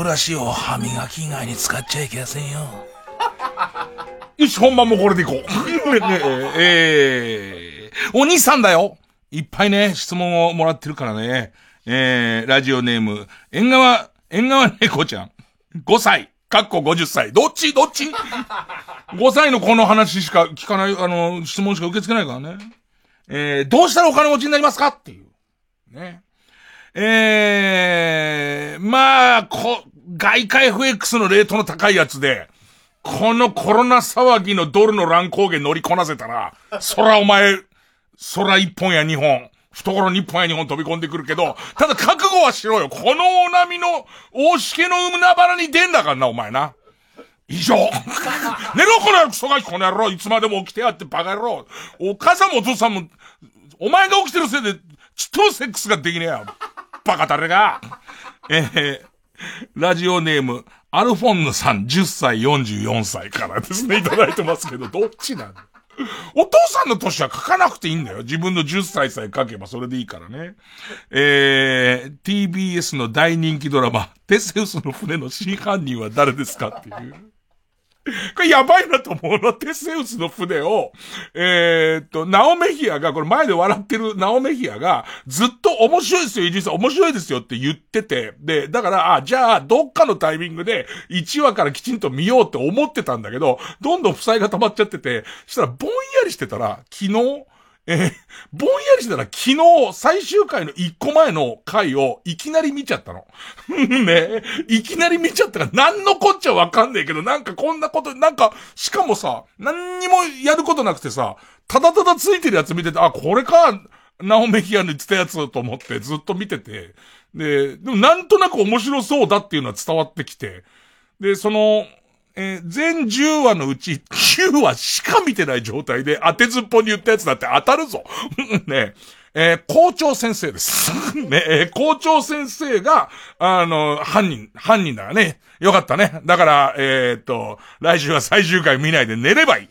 ラシを歯磨き以外に使っちゃいけませんよ。よし、本番もこれでいこう。えー、お兄さんだよ。いっぱいね、質問をもらってるからね。えー、ラジオネーム、縁側、縁側猫ちゃん。5歳、かっこ50歳。どっち？どっち ?5 歳のこの話しか聞かない、あの、質問しか受け付けないからね。えー、どうしたらお金持ちになりますか？っていう。ね。えー、まあ、こ、外貨 FX のレートの高いやつで、このコロナ騒ぎのドルの乱高下乗りこなせたら、そらお前、空一本や二本、懐日本や二本飛び込んでくるけど、ただ覚悟はしろよ。この大波の大しけの海原に出んだからな、お前な。以上。寝ろ、このクソガキ、この野郎。いつまでも起きてやってバカ野郎。お母さんもお父さんも、お前が起きてるせいで、ちっともセックスができねえよ。バカ誰が。えー、ラジオネーム、アルフォンヌさん10歳44歳からですね、いただいてますけど、どっちなの？お父さんの年は書かなくていいんだよ。自分の10歳さえ書けばそれでいいからね。えー、TBS の大人気ドラマ、テセウスの船の真犯人は誰ですかっていう。これやばいなと思うの。テセウスの船を、えー、っと、ナオメヒアが、これ前で笑ってるナオメヒアが、ずっと面白いですよ、イジさん面白いですよって言ってて、で、だから、あ、じゃあ、どっかのタイミングで、1話からきちんと見ようって思ってたんだけど、どんどん負債が溜まっちゃってて、したらぼんやりしてたら、昨日、えー、ぼんやりしたら昨日最終回の一個前の回をいきなり見ちゃったの。ね。いきなり見ちゃったら何のこっちゃわかんねえけど、なんかこんなこと、なんか、しかもさ、何にもやることなくてさ、ただただついてるやつ見てて、あ、これか、ナオメキアの言ってたやつと思ってずっと見てて、で、でもなんとなく面白そうだっていうのは伝わってきて、で、その、えー、全10話のうち9話しか見てない状態で当てずっぽに言ったやつだって当たるぞ。ねえー、校長先生です。ねえー、校長先生が、あの、犯人、犯人だよね。よかったね。だから、えー、っと、来週は最終回見ないで寝ればいい。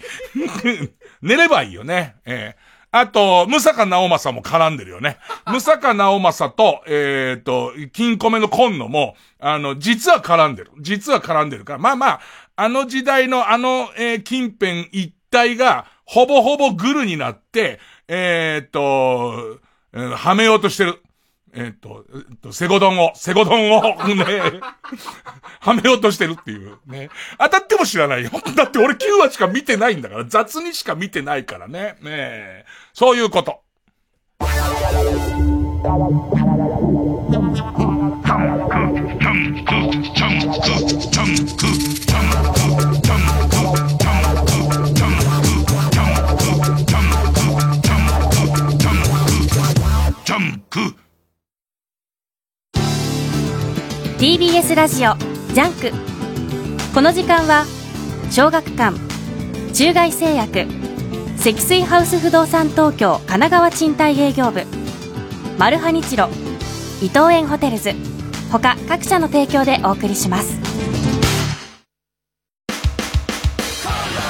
寝ればいいよね。えーあと、ムサカナオマサも絡んでるよね。ムサカナオマサと、えっ、ー、と、金庫目のコンノも、あの、実は絡んでる。実は絡んでるから。まあまあ、あの時代のあの、えー、近辺一帯が、ほぼほぼグルになって、えっ、と、えー、はめようとしてる。えっ、と、えっと、セゴドンを、セゴドンを、ね、はめようとしてるっていう、ね。当たっても知らないよ。だって俺9話しか見てないんだから、雑にしか見てないからね。ねそういうこと。
TBS ラジオ JUNK。この時間は小学館中外製薬積水ハウス不動産東京神奈川賃貸営業部マルハニチロ伊藤園ホテルズ。他各社の提供でお送りします。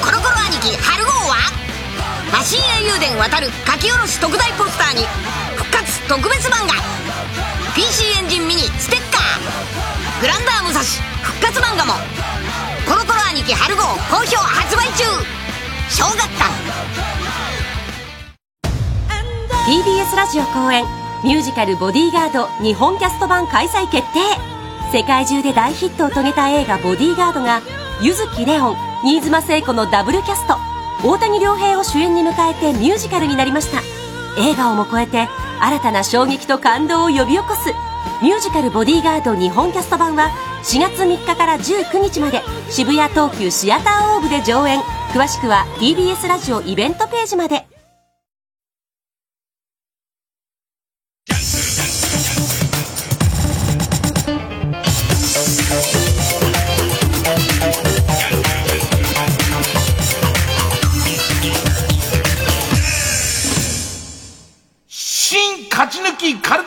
コロコロ兄貴春号は魔神英雄伝ワタル書き下ろし特大ポスターに復活特別漫画 PC エンジンミニステッカー。グランダー武蔵復活漫画も。コロコロ兄貴春号好評発売中。小学館。
TBS ラジオ公演。ミュージカル「ボディーガード」日本キャスト版開催決定。世界中で大ヒットを遂げた映画「ボディーガード」が柚木レオン新妻聖子のダブルキャスト。大谷亮平を主演に迎えてミュージカルになりました。映画をも超えて新たな衝撃と感動を呼び起こす。ミュージカル「ボディーガード」日本キャスト版は4月3日から19日まで渋谷東急シアターオーブで上演。詳しくは TBS ラジオイベントページまで。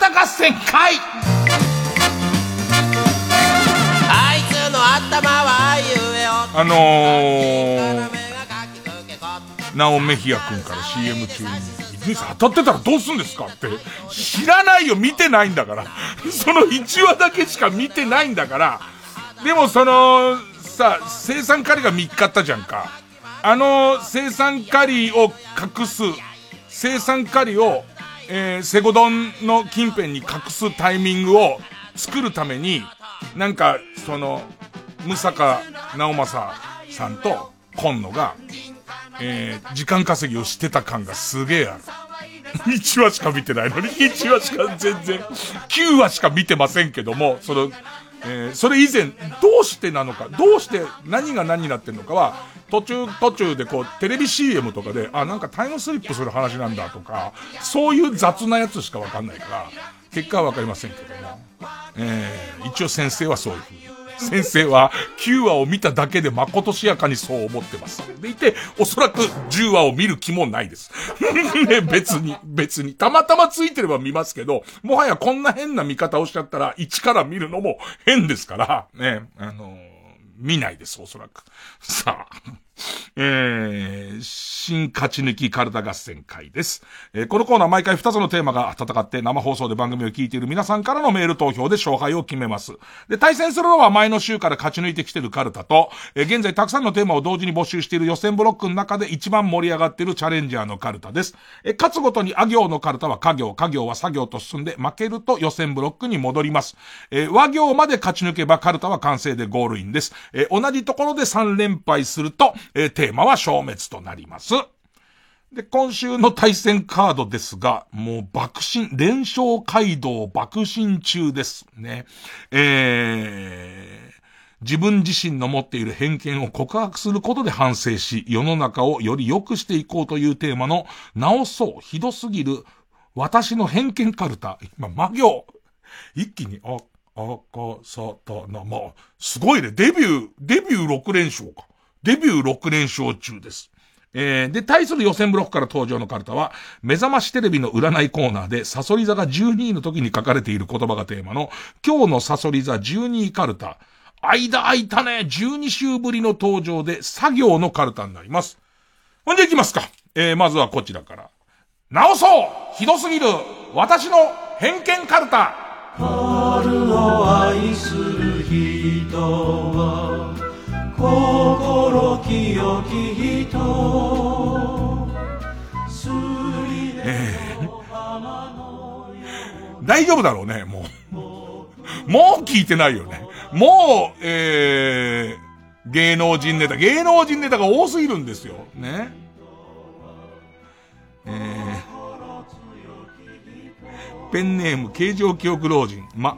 抜きカルタ合戦会
あい
あのー、ナオメヒア君から CM 中に、人生当たってたらどうすんですか？って。知らないよ、見てないんだから。その1話だけしか見てないんだから。でもその、さ、生産カリが3日あったじゃんか。あの生産カリを隠す、生産カリを、えー、セゴドンの近辺に隠すタイミングを作るために、なんか、その、ムサカナオマサさんと今野が、えー、時間稼ぎをしてた感がすげえある。1話しか見てないのに、1話しか全然、9話しか見てませんけども、その、えー、それ以前、どうしてなのか、どうして何が何になってんのかは、途中途中でこう、テレビ CM とかで、あ、なんかタイムスリップする話なんだとか、そういう雑なやつしかわかんないから、結果はわかりませんけども、えー、一応先生はそういうふうに。先生は9話を見ただけで誠しやかにそう思ってます。でいて、おそらく10話を見る気もないです。ね、別に、別に。たまたまついてれば見ますけど、もはやこんな変な見方をしちゃったら、1から見るのも変ですから、ね、あのー、見ないです、おそらく。さあ。えー、新勝ち抜きカルタ合戦会です。えー、このコーナー毎回2つのテーマが戦って生放送で番組を聞いている皆さんからのメール投票で勝敗を決めます。で、対戦するのは前の週から勝ち抜いてきているカルタと、えー、現在たくさんのテーマを同時に募集している予選ブロックの中で一番盛り上がっているチャレンジャーのカルタです。えー、勝つごとにあ行のカルタは家行、家行は作業と進んで負けると予選ブロックに戻ります。えー、和行まで勝ち抜けばカルタは完成でゴールインです。えー、同じところで3連敗すると、えー、テーマは消滅となります。で、今週の対戦カードですが、もう爆心、連勝街道爆心中ですね。えー、自分自身の持っている偏見を告白することで反省し、世の中をより良くしていこうというテーマの、直そう、ひどすぎる、私の偏見カルタ。今、魔行。一気に、あ、赤さたな、まあ、すごいね。デビュー、デビュー6連勝か。デビュー6連勝中です。えー、で、対する予選ブロックから登場のカルタは、目覚ましテレビの占いコーナーで、サソリ座が12位の時に書かれている言葉がテーマの、今日のサソリ座12位カルタ。間空いたね、12週ぶりの登場で、作業のカルタになります。ほんで行きますか。えー、まずはこちらから。直そうひどすぎる私の偏見カルタ春を愛する人心清き人ええ大丈夫だろうね、もう。もう聞いてないよね。もう、えー、芸能人ネタ。芸能人ネタが多すぎるんですよ。ね。えー、ペンネーム、形状記憶老人。ま、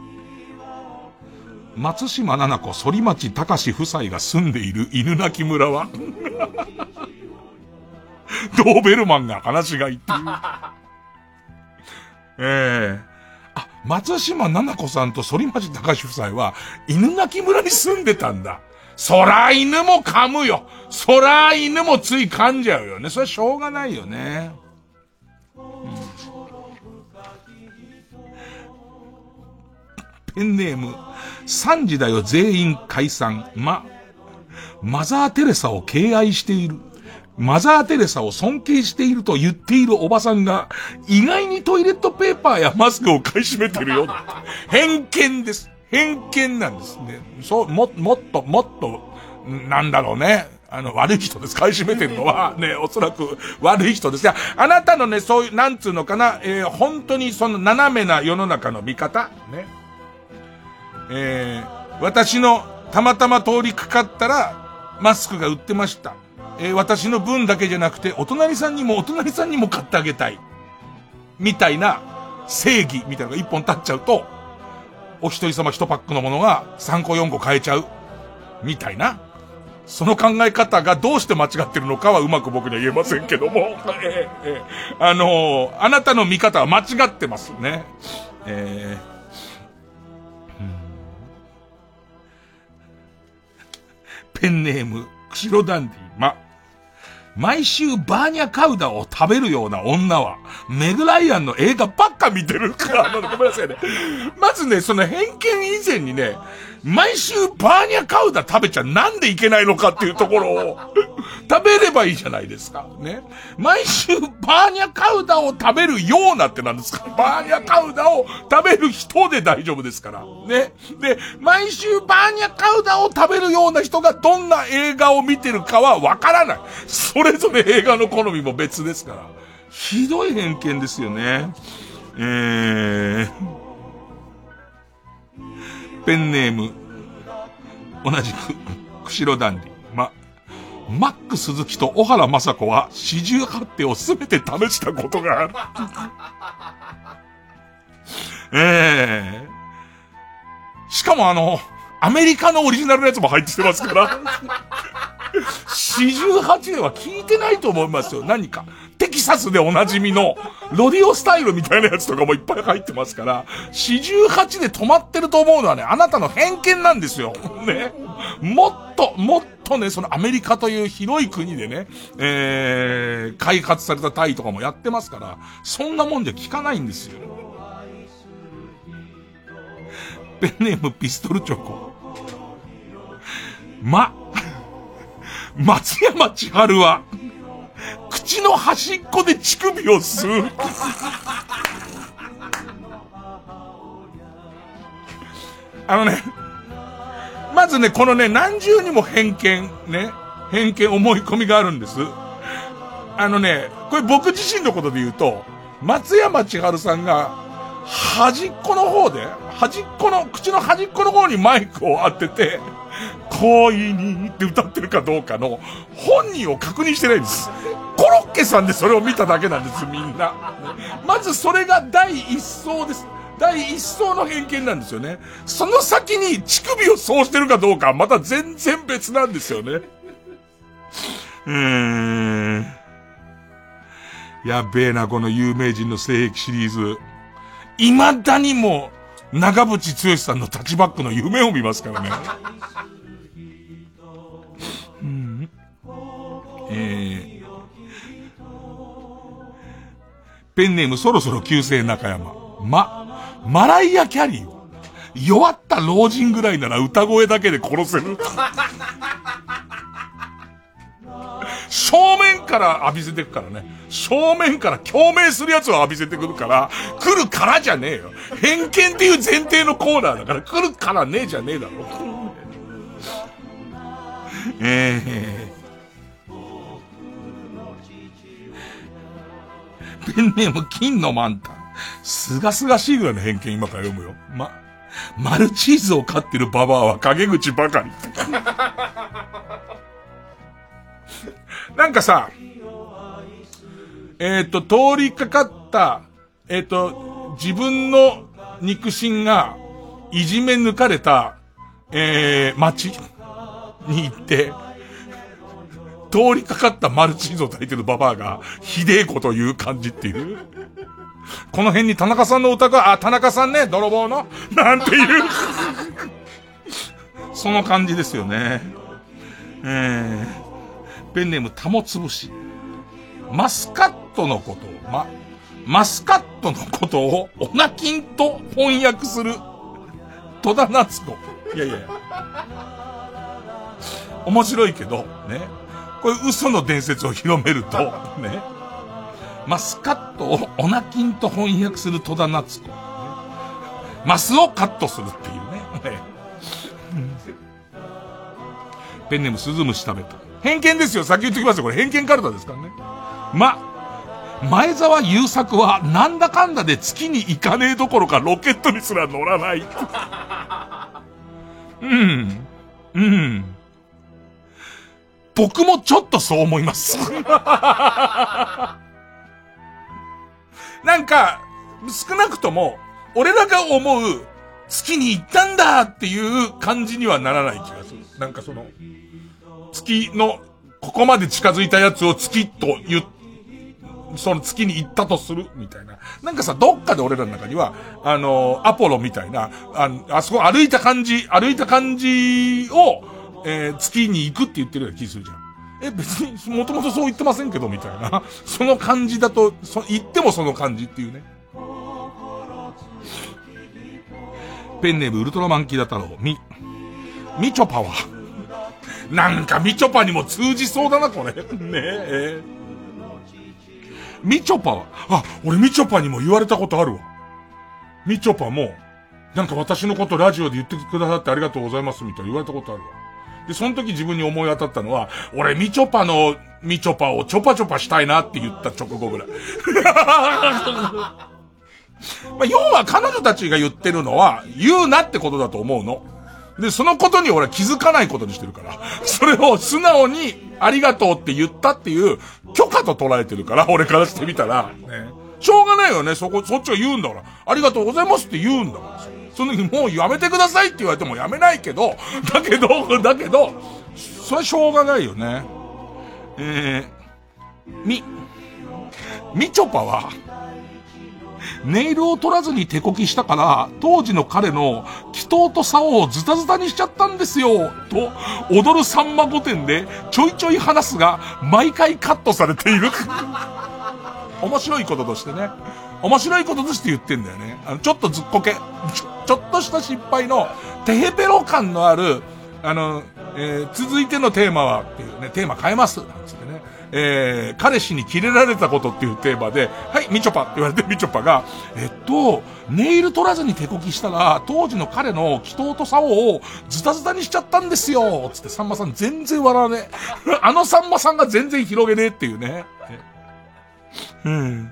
松島七子、反町隆夫妻が住んでいる犬鳴村は ドーベルマンが話が言ってる。ええー、あ、松島七子さんと反町隆夫妻は犬鳴村に住んでたんだ。そら犬も噛むよ。そら犬もつい噛んじゃうよね。それはしょうがないよね。うん、ペンネーム、3時だよ全員解散。ま、マザーテレサを敬愛している。マザーテレサを尊敬していると言っているおばさんが、意外にトイレットペーパーやマスクを買い占めてるよ。偏見です。偏見なんですね。そう、も、もっと、もっと、なんだろうね。あの、悪い人です。買い占めてるのは、ね、おそらく悪い人です。いや、あなたのね、そういう、なんつうのかな、えー、本当にその斜めな世の中の見方、ね。えー、私のたまたま通りかかったら、マスクが売ってました。えー、私の分だけじゃなくて、お隣さんにもお隣さんにも買ってあげたい。みたいな正義みたいなのが一本立っちゃうと、お一人様一パックのものが3個4個買えちゃう。みたいな。その考え方がどうして間違ってるのかはうまく僕には言えませんけども。えー、あのー、あなたの見方は間違ってますね。えーペンネーム、釧路ダンディ、ま、毎週バーニャカウダを食べるような女は、メグライアンの映画ばっか見てるから、ごめんなさいね。まずね、その偏見以前にね、毎週バーニャカウダ食べちゃなんでいけないのかっていうところを 食べればいいじゃないですか。ね。毎週バーニャカウダを食べるようなってなんですかバーニャカウダを食べる人で大丈夫ですから。ね。で、毎週バーニャカウダを食べるような人がどんな映画を見てるかはわからない。それぞれ映画の好みも別ですから。ひどい偏見ですよね。えー、ペンネーム、同じく、釧路ダンディ。ま、マック鈴木と小原雅子は四十八手をすべて試したことがある。ええー、しかもあの、アメリカのオリジナルのやつも入ってますから。四十八では聞いてないと思いますよ。何か。サスでおなじみの、ロディオスタイルみたいなやつとかもいっぱい入ってますから、四十八で止まってると思うのはね、あなたの偏見なんですよ。ね。もっと、もっとね、そのアメリカという広い国でね、えー、開発されたタイとかもやってますから、そんなもんじゃ聞かないんですよ。ペンネームピストルチョコ。ま、松山千春は、口の端っこで乳首を吸う。あのね、まずね、このね、何重にも偏見、ね、偏見、思い込みがあるんです。あのね、これ僕自身のことで言うと、松山千春さんが、端っこの方で、端っこの、口の端っこの方にマイクを当てて、恋にって歌ってるかどうかの本人を確認してないんです。コロッケさんでそれを見ただけなんです、みんな。まずそれが第一層です。第一層の偏見なんですよね。その先に乳首をそうしてるかどうかはまた全然別なんですよね。うーん。やべえな、この有名人の性癖シリーズ。未だにも、長渕剛さんのタッチバックの夢を見ますからね。うん、えー、ペンネームそろそろ旧姓中山。ま、マライア・キャリーを、弱った老人ぐらいなら歌声だけで殺せる。正面から浴びせてくからね。正面から共鳴するやつを浴びせてくるから、来るからじゃねえよ。偏見っていう前提のコーナーだから、来るからねえじゃねえだろ。ええー。ペンネーム金のマンタ。すがすがしいぐらいの偏見今から読むよ。ま、マルチーズを飼ってるババアは陰口ばかり。なんかさ、えっ、ー、と、通りかかった、えっ、ー、と、自分の肉親がいじめ抜かれた、えー、街に行って、通りかかったマルチーズを炊いてるババアが、ひでえこと言う感じっていう。この辺に田中さんのお宅は、あ、田中さんね、泥棒の、なんていう。その感じですよね。えー、ペンネーム、たもつぶし。マスカットのことを、ま、マスカットのことを、オナキンと翻訳する、戸田夏子。いやいや面白いけど、ね。これ嘘の伝説を広めると、ね。マスカットをオナキンと翻訳する戸田夏子。マスをカットするっていうね。ペンネームスズムシ食べた。偏見ですよ。先言っときますよ。これ偏見カルタですからね。ま、前澤友作はなんだかんだで月に行かねえどころかロケットにすら乗らない。うん。うん。僕もちょっとそう思います。なんか、少なくとも、俺らが思う、月に行ったんだっていう感じにはならない気がする。なんかその、月の、ここまで近づいたやつを月と言その月に行ったとするみたいな。なんかさ、どっかで俺らの中には、あの、アポロみたいな、ああそこ歩いた感じ、歩いた感じを、えー、月に行くって言ってるような気するじゃん。え、別に、もともとそう言ってませんけど、みたいな。その感じだと、そ、言ってもその感じっていうね。ペンネームウルトラマンキーだ太郎、み。みちょぱは。なんかみちょぱにも通じそうだな、これ。ねえ。みちょぱは、あ、俺みちょぱにも言われたことあるわ。みちょぱも、なんか私のことラジオで言ってくださってありがとうございますみたいな言われたことあるわ。で、その時自分に思い当たったのは、俺みちょぱのみちょぱをちょぱちょぱしたいなって言った直後ぐらい。まあ、要は彼女たちが言ってるのは、言うなってことだと思うの。で、そのことに俺は気づかないことにしてるから。それを素直にありがとうって言ったっていう許可と捉えてるから、俺からしてみたら。ね。しょうがないよね。そこ、そっちが言うんだから。ありがとうございますって言うんだから。その時もうやめてくださいって言われてもやめないけど、だけど、だけど、それはしょうがないよね。えー、み、みちょぱは、ネイルを取らずに手こきしたから、当時の彼の祈祷と竿をズタズタにしちゃったんですよ、と、踊るさんま御殿でちょいちょい話すが、毎回カットされている。面白いこととしてね。面白いこととして言ってんだよね。あの、ちょっとずっこけ、ちょ、ちょっとした失敗の、テヘペロ感のある、あの、えー、続いてのテーマは、っていうね、テーマ変えます。なんつってね。えー、彼氏にキレられたことっていうテーマで、はい、みちょぱって言われてみちょぱが、えっと、ネイル取らずに手こきしたら、当時の彼の祈祷と竿をズタズタにしちゃったんですよつってさんまさん全然笑わねえ。あのさんまさんが全然広げねえっていうね。うん。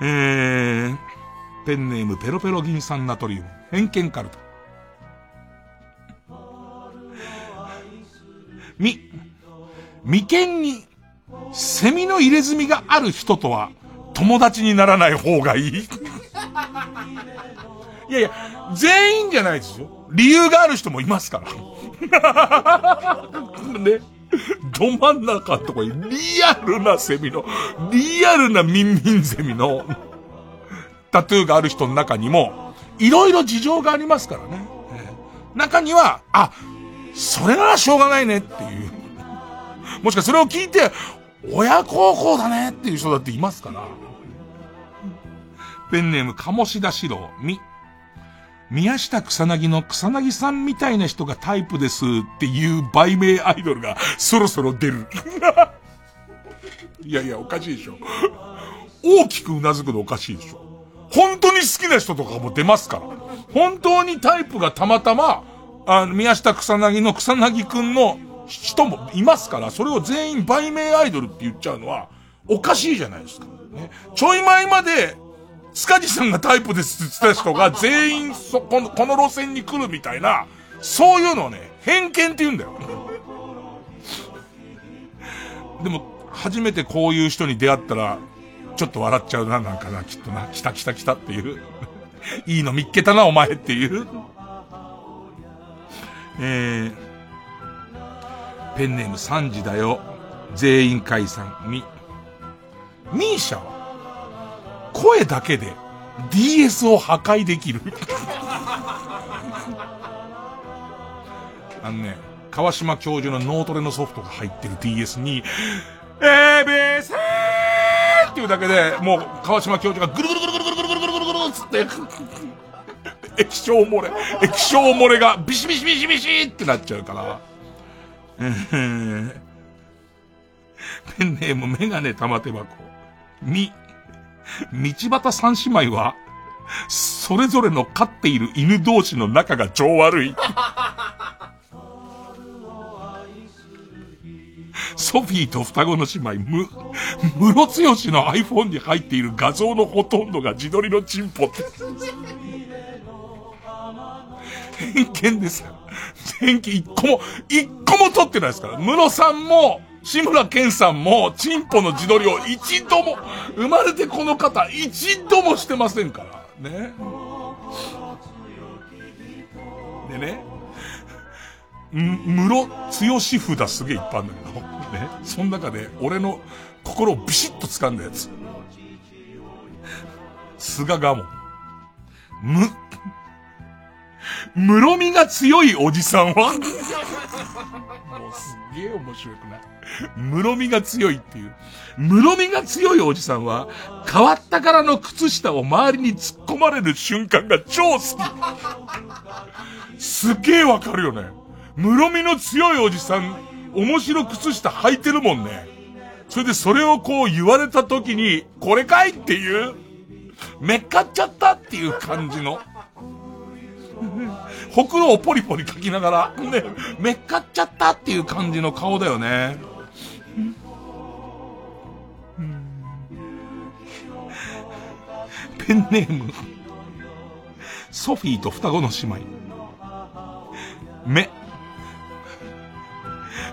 えー、ペンネームペロペロ銀酸ナトリウム。偏見カルタ。み、眉間にセミの入れ墨がある人とは友達にならない方がいい？いやいや、全員じゃないですよ。理由がある人もいますから。ね。ど真ん中とかリアルなセミの、リアルなミンミンゼミのタトゥーがある人の中にも、いろいろ事情がありますからね。中には、あ、それならしょうがないねっていう。もしかそれを聞いて、親孝行だねっていう人だっていますから。ペンネーム、鴨志田四郎、み。宮下草薙の草薙さんみたいな人がタイプですっていう売名アイドルがそろそろ出る。いやいや、おかしいでしょ。大きく頷くのおかしいでしょ。本当に好きな人とかも出ますから。本当にタイプがたまたま、あ宮下草薙の草薙くんの人もいますから、それを全員売名アイドルって言っちゃうのは、おかしいじゃないですか。ね、ちょい前まで、塚地さんがタイプですって言った人が全員そ、この、この路線に来るみたいな、そういうのをね、偏見って言うんだよ。でも、初めてこういう人に出会ったら、ちょっと笑っちゃうな、なんかな、きっとな、来た来た来たっていう。いいの見っけたな、お前っていう。えー、ペンネーム3時だよ。全員解散。み、ミーシャは、声だけで DS を破壊できる。あのね、川島教授の脳トレのソフトが入ってる DS に、えー、ーっていうだけで、もう川島教授がぐるぐるぐるぐるぐるぐるぐるぐるぐるぐるつって、液晶漏れ、液晶漏れがビシビシビシビシってなっちゃうから。ペンネームメガネ玉手箱。み、道端三姉妹は、それぞれの飼っている犬同士の仲が超悪い。ソフィーと双子の姉妹、む、ムロツヨシの iPhone に入っている画像のほとんどが自撮りのチンポって。偏見ですから。偏見一個も、一個も撮ってないですから。ムロさんも、志村けんさんも、チンポの自撮りを一度も、生まれてこの方、一度もしてませんから。ね。でね、ムロ強し札すげえいっぱいあるんだけど、ね。その中で、俺の心をビシッと掴んだやつ。菅ガモン。む、室みが強いおじさんはもうすげえ面白くない？室みが強いっていう。室みが強いおじさんは、変わったからの靴下を周りに突っ込まれる瞬間が超好き。すげえわかるよね。室見の強いおじさん、面白靴下履いてるもんね。それでそれをこう言われた時に、これかいっていう、めっかっちゃったっていう感じの。ほくろをポリポリ書きながら、ね、めっかっちゃったっていう感じの顔だよね。ペンネーム、ソフィーと双子の姉妹。目、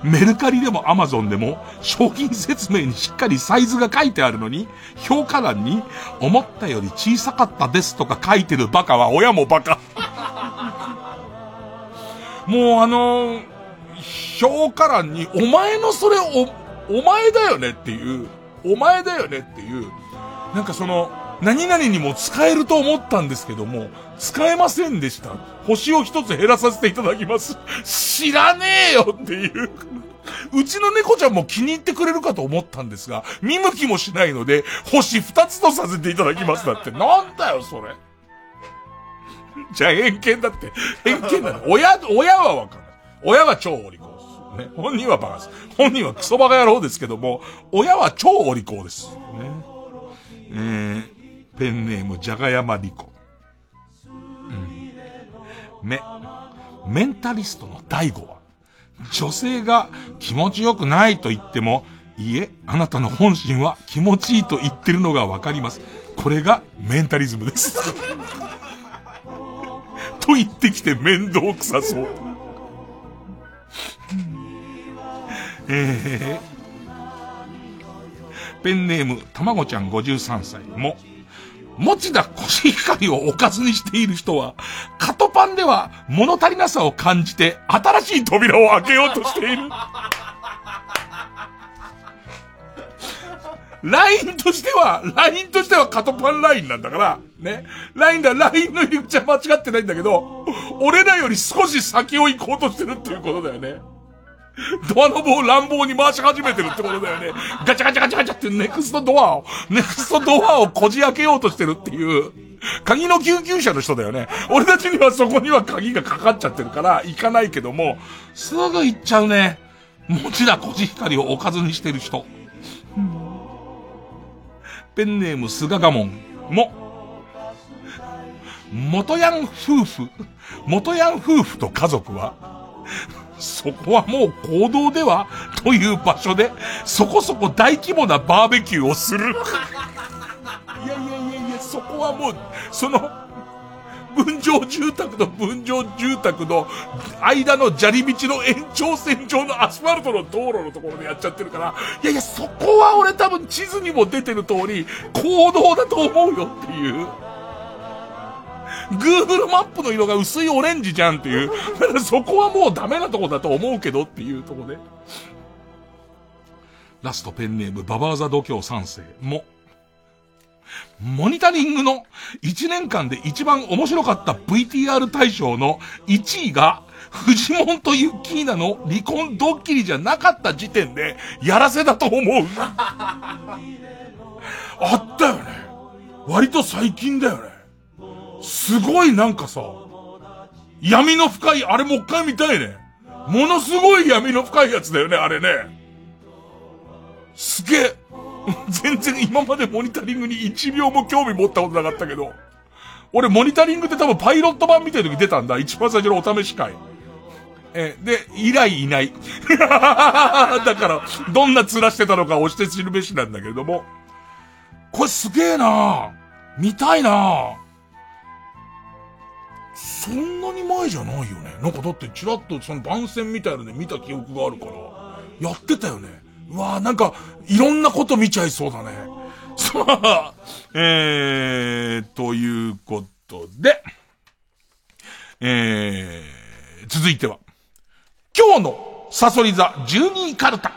メルカリでもアマゾンでも商品説明にしっかりサイズが書いてあるのに、評価欄に思ったより小さかったですとか書いてるバカは親もバカ。もうあのー、評価欄にお前のそれお、お前だよねっていう、お前だよねっていう、なんかその、何々にも使えると思ったんですけども、使えませんでした。星を一つ減らさせていただきます。知らねえよっていう。うちの猫ちゃんも気に入ってくれるかと思ったんですが、見向きもしないので、星二つとさせていただきますだって。なんだよ、それ。じゃあ偏見だって。偏見だね。親、親はわかる。親は超お利口です。ね。本人はバカです。本人はクソバカ野郎ですけども、親は超お利口です。ね。えー、ペンネーム、じゃがやまりこ。うん。め、メンタリストの大悟は、女性が気持ちよくないと言っても、いいえ、あなたの本心は気持ちいいと言ってるのがわかります。これがメンタリズムです。と言ってきて面倒くさそう。えー、ペンネーム、たまごちゃん53歳も、持田コシヒカリをおかずにしている人は、カトパンでは物足りなさを感じて、新しい扉を開けようとしている。ラインとしては、ラインとしてはカトパンラインなんだから、ね。ラインだ、ラインの入り口は間違ってないんだけど、俺らより少し先を行こうとしてるっていうことだよね。ドアノブを乱暴に回し始めてるってことだよね。ガチャガチャガチャガチャってネクストドアを、ネクストドアをこじ開けようとしてるっていう、鍵の救急車の人だよね。俺たちにはそこには鍵がかかっちゃってるから、行かないけども、すぐ行っちゃうね。持田コシヒカリをおかずにしてる人。ペンネーム菅賀門も、元ヤン夫婦、元ヤン夫婦と家族は、そこはもう行動ではという場所で、そこそこ大規模なバーベキューをする。いやいやいやいや、そこはもう、その、分譲住宅と分譲住宅の間の砂利道の延長線上のアスファルトの道路のところでやっちゃってるから、いやいや、そこは俺多分地図にも出てる通り、行動だと思うよっていう。Google マップの色が薄いオレンジじゃんっていう。だからそこはもうダメなとこだと思うけどっていうとこで。ラストペンネーム、ババーザ度胸三世も、モニタリングの1年間で一番面白かった VTR 大賞の1位が、フジモンとユッキーナの離婚ドッキリじゃなかった時点で、やらせだと思う。あったよね。割と最近だよね。すごいなんかさ、闇の深い、あれもう一回見たいね。ものすごい闇の深いやつだよね、あれね。すげえ。全然今までモニタリングに1秒も興味持ったことなかったけど。俺モニタリングって多分パイロット版見てる時出たんだ。一番最初のお試し会。え、で、以来いない。だから、どんな面してたのか押して知るべしなんだけれども。これすげえな見たいなそんなに前じゃないよね。なんかだってチラッとその番宣みたいので見た記憶があるから、やってたよね。うわぁ、なんか、いろんなこと見ちゃいそうだね。さあ、えー、ということで、えー、続いては、今日のサソリ座12カルタ。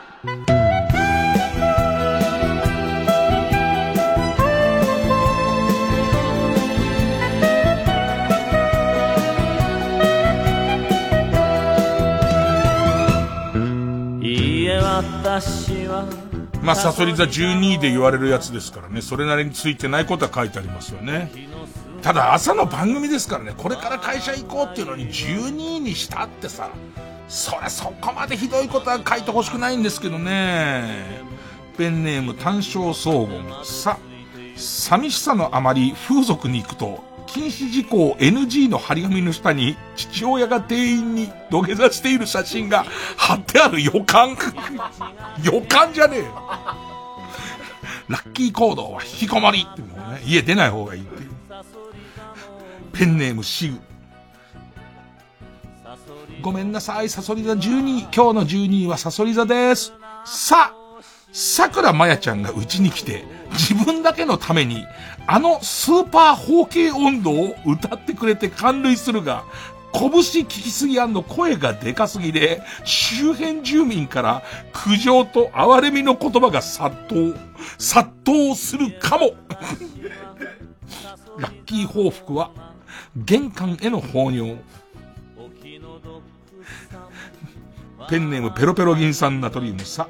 まあ、サソリ座12位で言われるやつですからね、それなりについてないことは書いてありますよね。ただ朝の番組ですからね、これから会社行こうっていうのに12位にしたってさ、それそこまでひどいことは書いてほしくないんですけどね。ペンネーム単勝総言。さ、寂しさのあまり風俗に行くと、禁止事項 NG の張り紙の下に、父親が店員に土下座している写真が貼ってある予感。予感じゃねえよ。ラッキー行動は引きこもりってもね、家出ない方がいいっていう。ペンネームシグ。ごめんなさい、サソリ座12位。今日の12位はサソリ座です。さ、桜まやちゃんがうちに来て、自分だけのために、あのスーパー包茎温度を歌ってくれて感涙するが、拳聞きすぎの声がでかすぎで、周辺住民から苦情と哀れみの言葉が殺到、殺到するかも。ラッキー報復は、玄関への放尿。ペンネームペロペロ銀酸ナトリウムさ。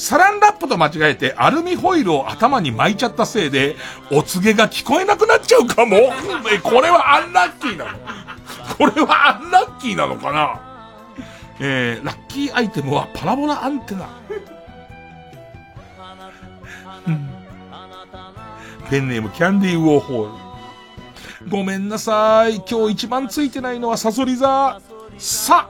サランラップと間違えてアルミホイルを頭に巻いちゃったせいで、お告げが聞こえなくなっちゃうかも。えこれはアンラッキーなの？これはアンラッキーなのかな？えー、ラッキーアイテムはパラボラアンテナ。ペンネームキャンディーウォーホール。ごめんなさい。今日一番ついてないのはサソリ座。さ、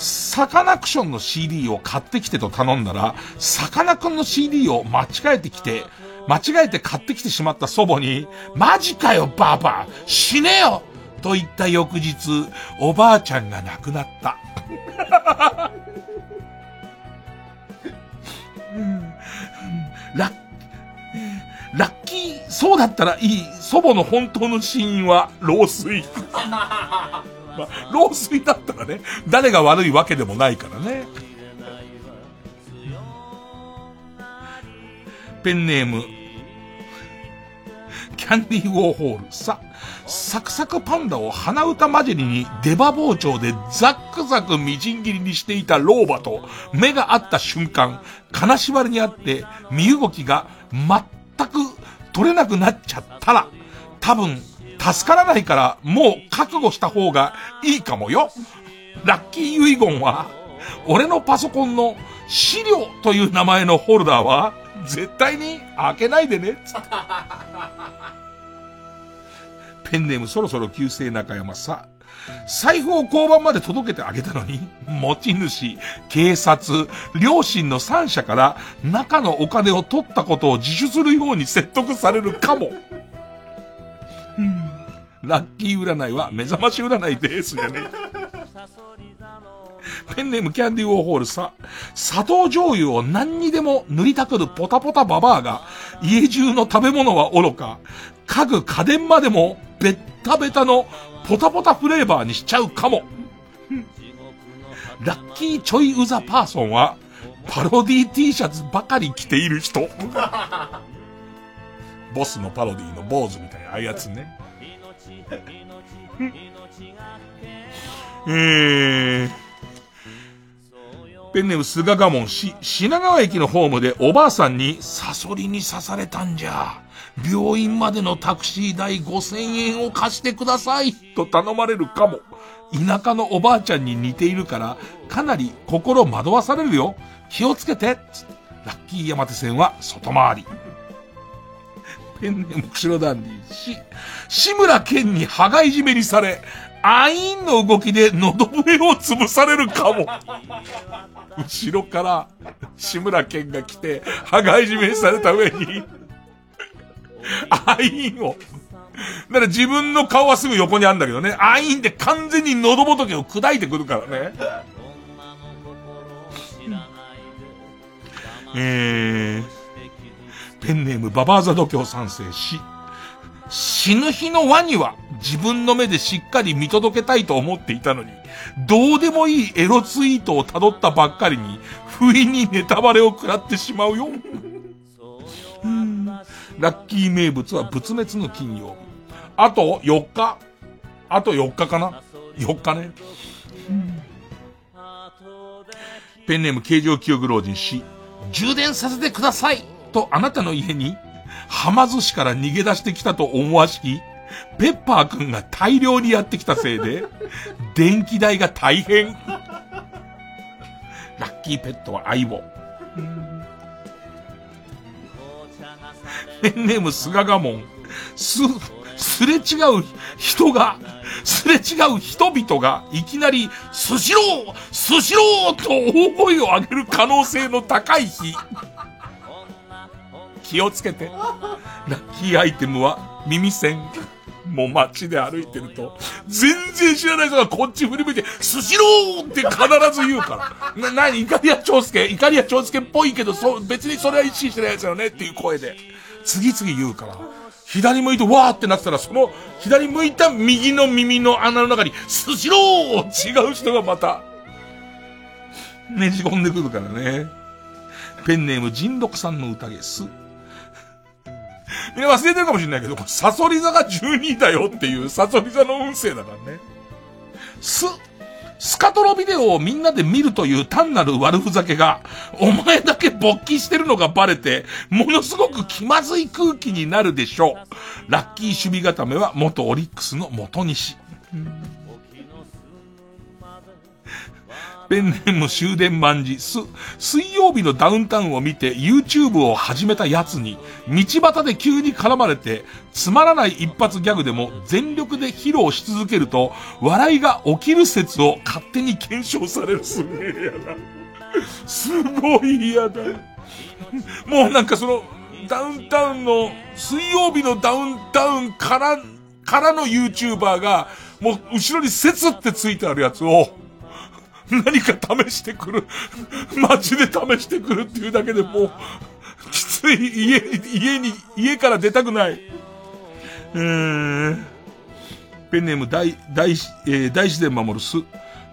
サカナクションの CD を買ってきてと頼んだら、サカナクンの CD を間違えてきて、間違えて買ってきてしまった祖母に、マジかよ、バーバ死ねよと言った翌日、おばあちゃんが亡くなった。ラッ、ラッキー、そうだったらいい、祖母の本当の死因は老衰。まあ、老衰だったらね、誰が悪いわけでもないからね。ペンネーム、キャンディーウォーホール。さ、サクサクパンダを鼻歌混じりに出刃包丁でザックザクみじん切りにしていた老婆と目が合った瞬間、金縛りにあって身動きが全く取れなくなっちゃったら、多分助からないからもう覚悟した方がいいかもよ。ラッキー遺言は、俺のパソコンの資料という名前のホルダーは、絶対に開けないでね。ペンネームそろそろ旧姓中山さ。財布を交番まで届けてあげたのに、持ち主、警察、両親の三者から中のお金を取ったことを自首するように説得されるかも。ラッキー占いは目覚まし占いですよね。ペンネームキャンディーウォーホールさ、砂糖醤油を何にでも塗りたくるポタポタババアが、家中の食べ物は愚か、家具家電までもベッタベタのポタポタフレーバーにしちゃうかも。ラッキーちょいうざパーソンは、パロディ T シャツばかり着ている人。ボスのパロディの坊主みたいな、ああいうやつね。え ー、ペンネーム菅賀門し、品川駅のホームでおばあさんにサソリに刺されたんじゃ。病院までのタクシー代5000円を貸してくださいと頼まれるかも。田舎のおばあちゃんに似ているから、かなり心惑わされるよ。気をつけて。ラッキー山手線は外回り。ペンネーム釧路ダンディ。し、志村けんに羽がいじめにされ、アインの動きで喉笛を潰されるかも。後ろから志村けんが来て、羽がいじめにされた上に、アインを。だから自分の顔はすぐ横にあるんだけどね、アインで完全に喉仏を砕いてくるからね。えー、ペンネームババーザ度胸賛成し、死ぬ日のワニは自分の目でしっかり見届けたいと思っていたのに、どうでもいいエロツイートを辿ったばっかりに、不意にネタバレを食らってしまうよ。ラッキー名物は仏滅の金曜日。あと4日。あと4日かな ?4 日ね。ペンネーム形状記憶老人し、充電させてくださいとあなたの家に、はま寿司から逃げ出してきたと思わしき、ペッパーくんが大量にやってきたせいで、電気代が大変。キーペットは相棒。ペンネーム菅賀門。す、すれ違う人が、すれ違う人々が、いきなり、スシロースシローと大声を上げる可能性の高い日。気をつけて。ラッキーアイテムは耳栓。もう街で歩いてると、全然知らない人がこっち振り向いて、スシローって必ず言うから。な、なに、イカリア長介イカリア長介っぽいけど、そう、別にそれは意識してないやつよねっていう声で、次々言うから。左向いてわーってなってたら、その、左向いた右の耳の穴の中に、スシロー違う人がまた、ねじ込んでくるからね。ペンネーム人六さんの宴す。みんな忘れてるかもしれないけど、サソリ座が12位だよっていうサソリ座の運勢だからね。す、スカトロビデオをみんなで見るという単なる悪ふざけが、お前だけ勃起してるのがバレて、ものすごく気まずい空気になるでしょう。ラッキー守備固めは元オリックスの元西。ペンネーム終電万事、す、水曜日のダウンタウンを見て YouTube を始めた奴に、道端で急に絡まれて、つまらない一発ギャグでも全力で披露し続けると、笑いが起きる説を勝手に検証される。すげえ嫌だ。すごい嫌だ。もうなんかその、ダウンタウンの、水曜日のダウンタウンから、からの YouTuber が、もう後ろに説ってついてあるやつを、何か試してくる。街で試してくるっていうだけでもう、きつい、家に、家に、家から出たくない。えー、ペンネーム大、大、えー、大自然守るす。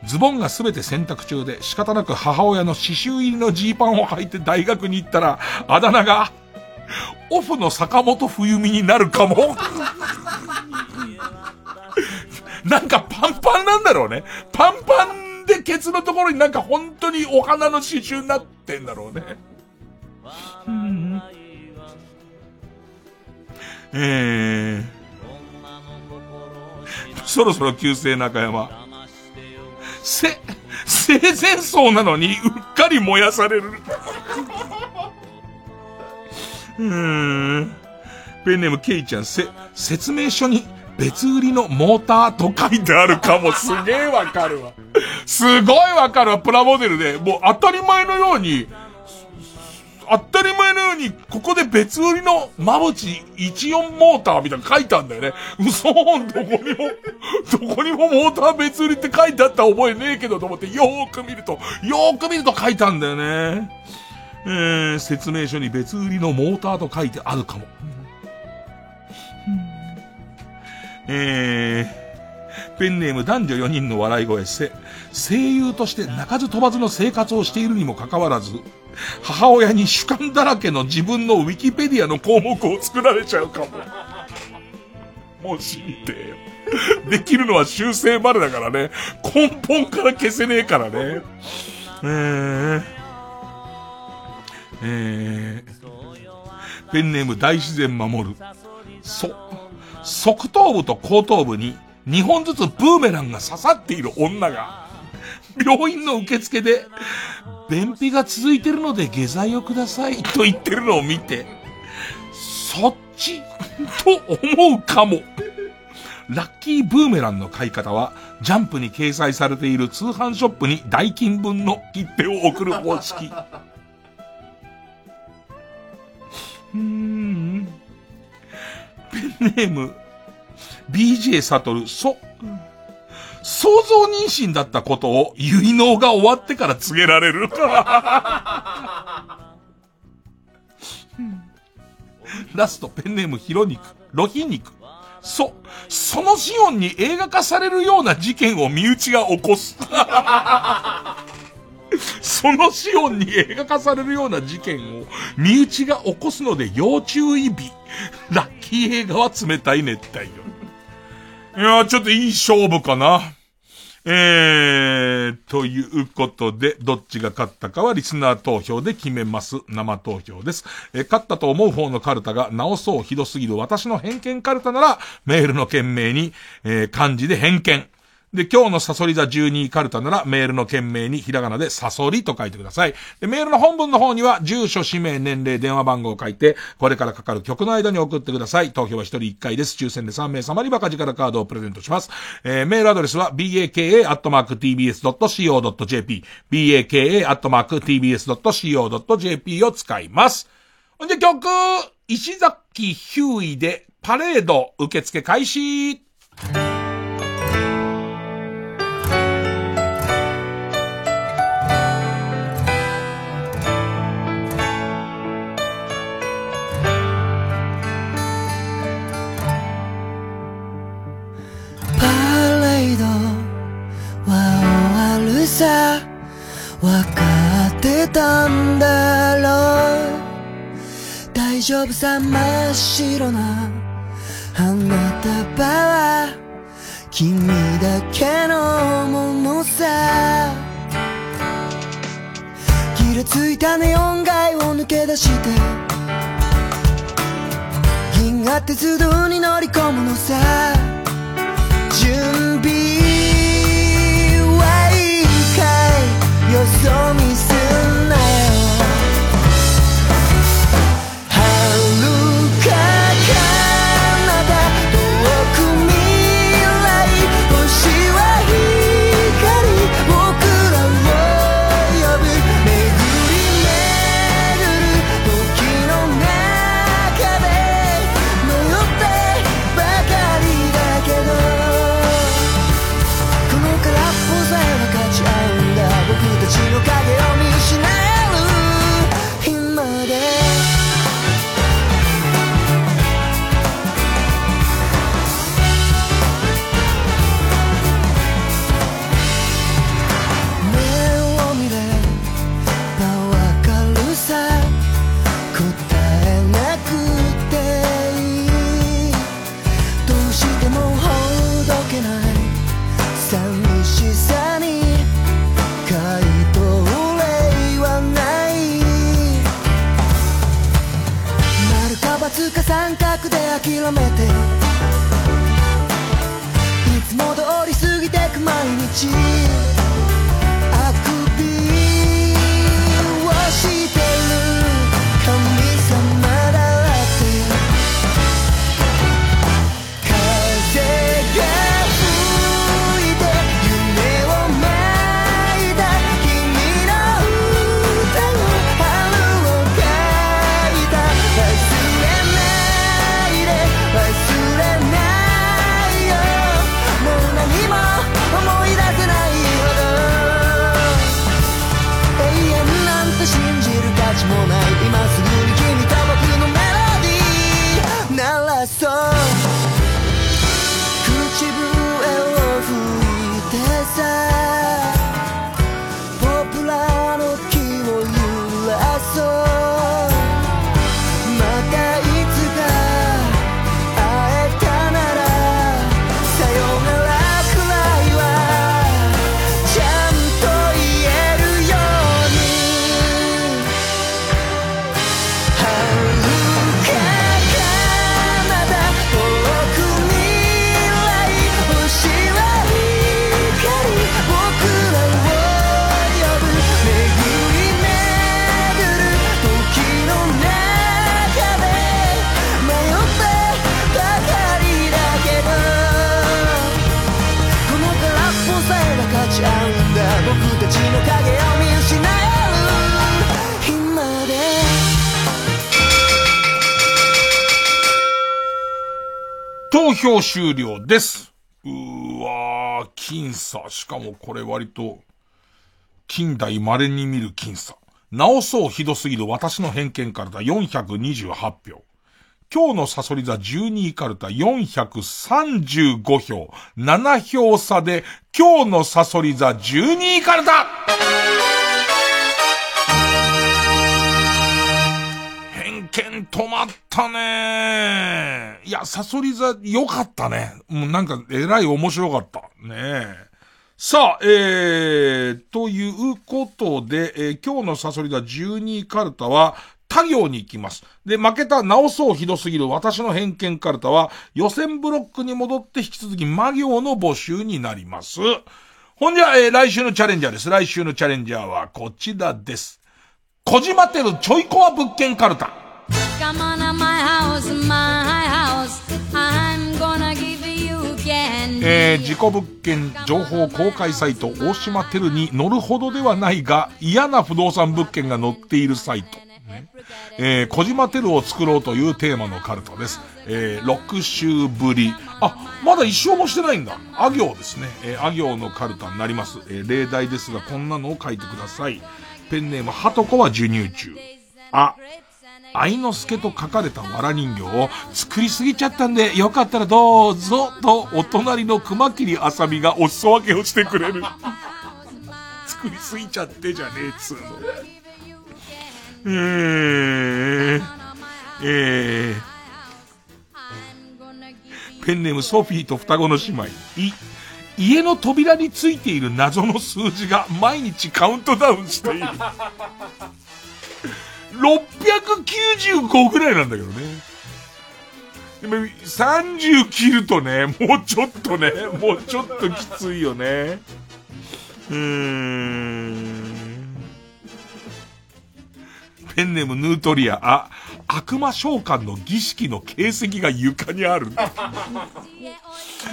ズボンがすべて洗濯中で仕方なく母親の刺繍入りのジーパンを履いて大学に行ったら、あだ名が、オフの坂本冬美になるかも。なんかパンパンなんだろうね。パンパンで、ケツのところになんか本当にお花の刺繍になってんだろうね。えー、そろそろ旧姓中山。せ、生前葬なのにうっかり燃やされる。うーん。ペンネームケイちゃん、せ、説明書に別売りのモーターと書いてあるかもすげえわかるわ。すごいわかるわ、プラモデルで。もう当たり前のように、当たり前のように、ここで別売りのマブチ14モーターみたいなの書いてあるんだよね。嘘どこにも、どこにもモーター別売りって書いてあった覚えねえけどと思ってよーく見ると、よーく見ると書いてあるんだよね。えー、説明書に別売りのモーターと書いてあるかも。えー、ペンネーム男女4人の笑い声せ、声優として鳴かず飛ばずの生活をしているにもかかわらず、母親に主観だらけの自分のウィキペディアの項目を作られちゃうかも。もう死んでよ。できるのは修正までだからね。根本から消せねえからね。えー、えー、ペンネーム大自然守る。そ、側頭部と後頭部に2本ずつブーメランが刺さっている女が、病院の受付で、便秘が続いてるので下剤をくださいと言ってるのを見て、そっちと思うかも。ラッキーブーメランの買い方は、ジャンプに掲載されている通販ショップに代金分の切手を送る方式。うーん。ペンネーム、BJ サトル、そ、想像妊娠だったことを結納が終わってから告げられる。ラスト、ペンネームヒロニク、ロヒニク。そ、そのシオンに映画化されるような事件を身内が起こす。そのシオンに映画化されるような事件を身内が起こすので要注意日。ラッキー映画は冷たい熱帯魚。いやーちょっといい勝負かな。えー、ということで、どっちが勝ったかはリスナー投票で決めます。生投票です。え勝ったと思う方のカルタが、直そうひどすぎる私の偏見カルタなら、メールの件名に、えー、漢字で偏見。で、今日のサソリ座12カルタならメールの件名にひらがなでサソリと書いてください。で、メールの本文の方には住所、氏名、年齢、電話番号を書いて、これからかかる曲の間に送ってください。投票は1人1回です。抽選で3名様にバカ力カードをプレゼントします。えー、メールアドレスは baka.tbs.co.jp baka.tbs.co.jp を使います。ほんで曲、石崎ヒューイでパレード受付開始
さわかってたんだろう。大丈夫さ真っ白な花束は君だけのものさ。ギラついたネオン街を抜け出して銀河鉄道に乗り込むのさ。準備かいよ
終了です。うーわー、僅差。しかもこれ割と、近代稀に見る僅差。直そうひどすぎる私の偏見からだ428票。今日のサソリ座12位カルタ435票。7票差で、今日のサソリ座12位カルタ見止まったねいや、サソリ座良かったね。もうなんか、えらい面白かった。ねえ。さあ、えー、ということで、えー今日のサソリ座12位カルタは、他行に行きます。で、負けた直そうひどすぎる私の偏見カルタは、予選ブロックに戻って引き続き魔行の募集になります。ほんじゃ、えー、来週のチャレンジャーです。来週のチャレンジャーはこちらです。小島てるちょいコア物件カルタ。えー、事故物件情報公開サイト大島テルに乗るほどではないが嫌な不動産物件が載っているサイト。ね、えー、小島テルを作ろうというテーマのカルトです。えー、6週ぶり。あ、まだ一生もしてないんだ。あ行ですね。えー、あ行のカルタになります。えー、例題ですが、こんなのを書いてください。ペンネーム、はとこは授乳中。あ、愛之助と書かれた藁人形を作りすぎちゃったんで、よかったらどうぞ、と、お隣の熊切あさみがお裾分けをしてくれる。作りすぎちゃってじゃねえっつうの。えー、えー、ペンネームソフィーと双子の姉妹。い、家の扉についている謎の数字が毎日カウントダウンしている。695ぐらいなんだけどね。でも、30切るとね、もうちょっとね、もうちょっときついよね。うーん。ペンネームヌートリア、あ、悪魔召喚の儀式の形跡が床にある。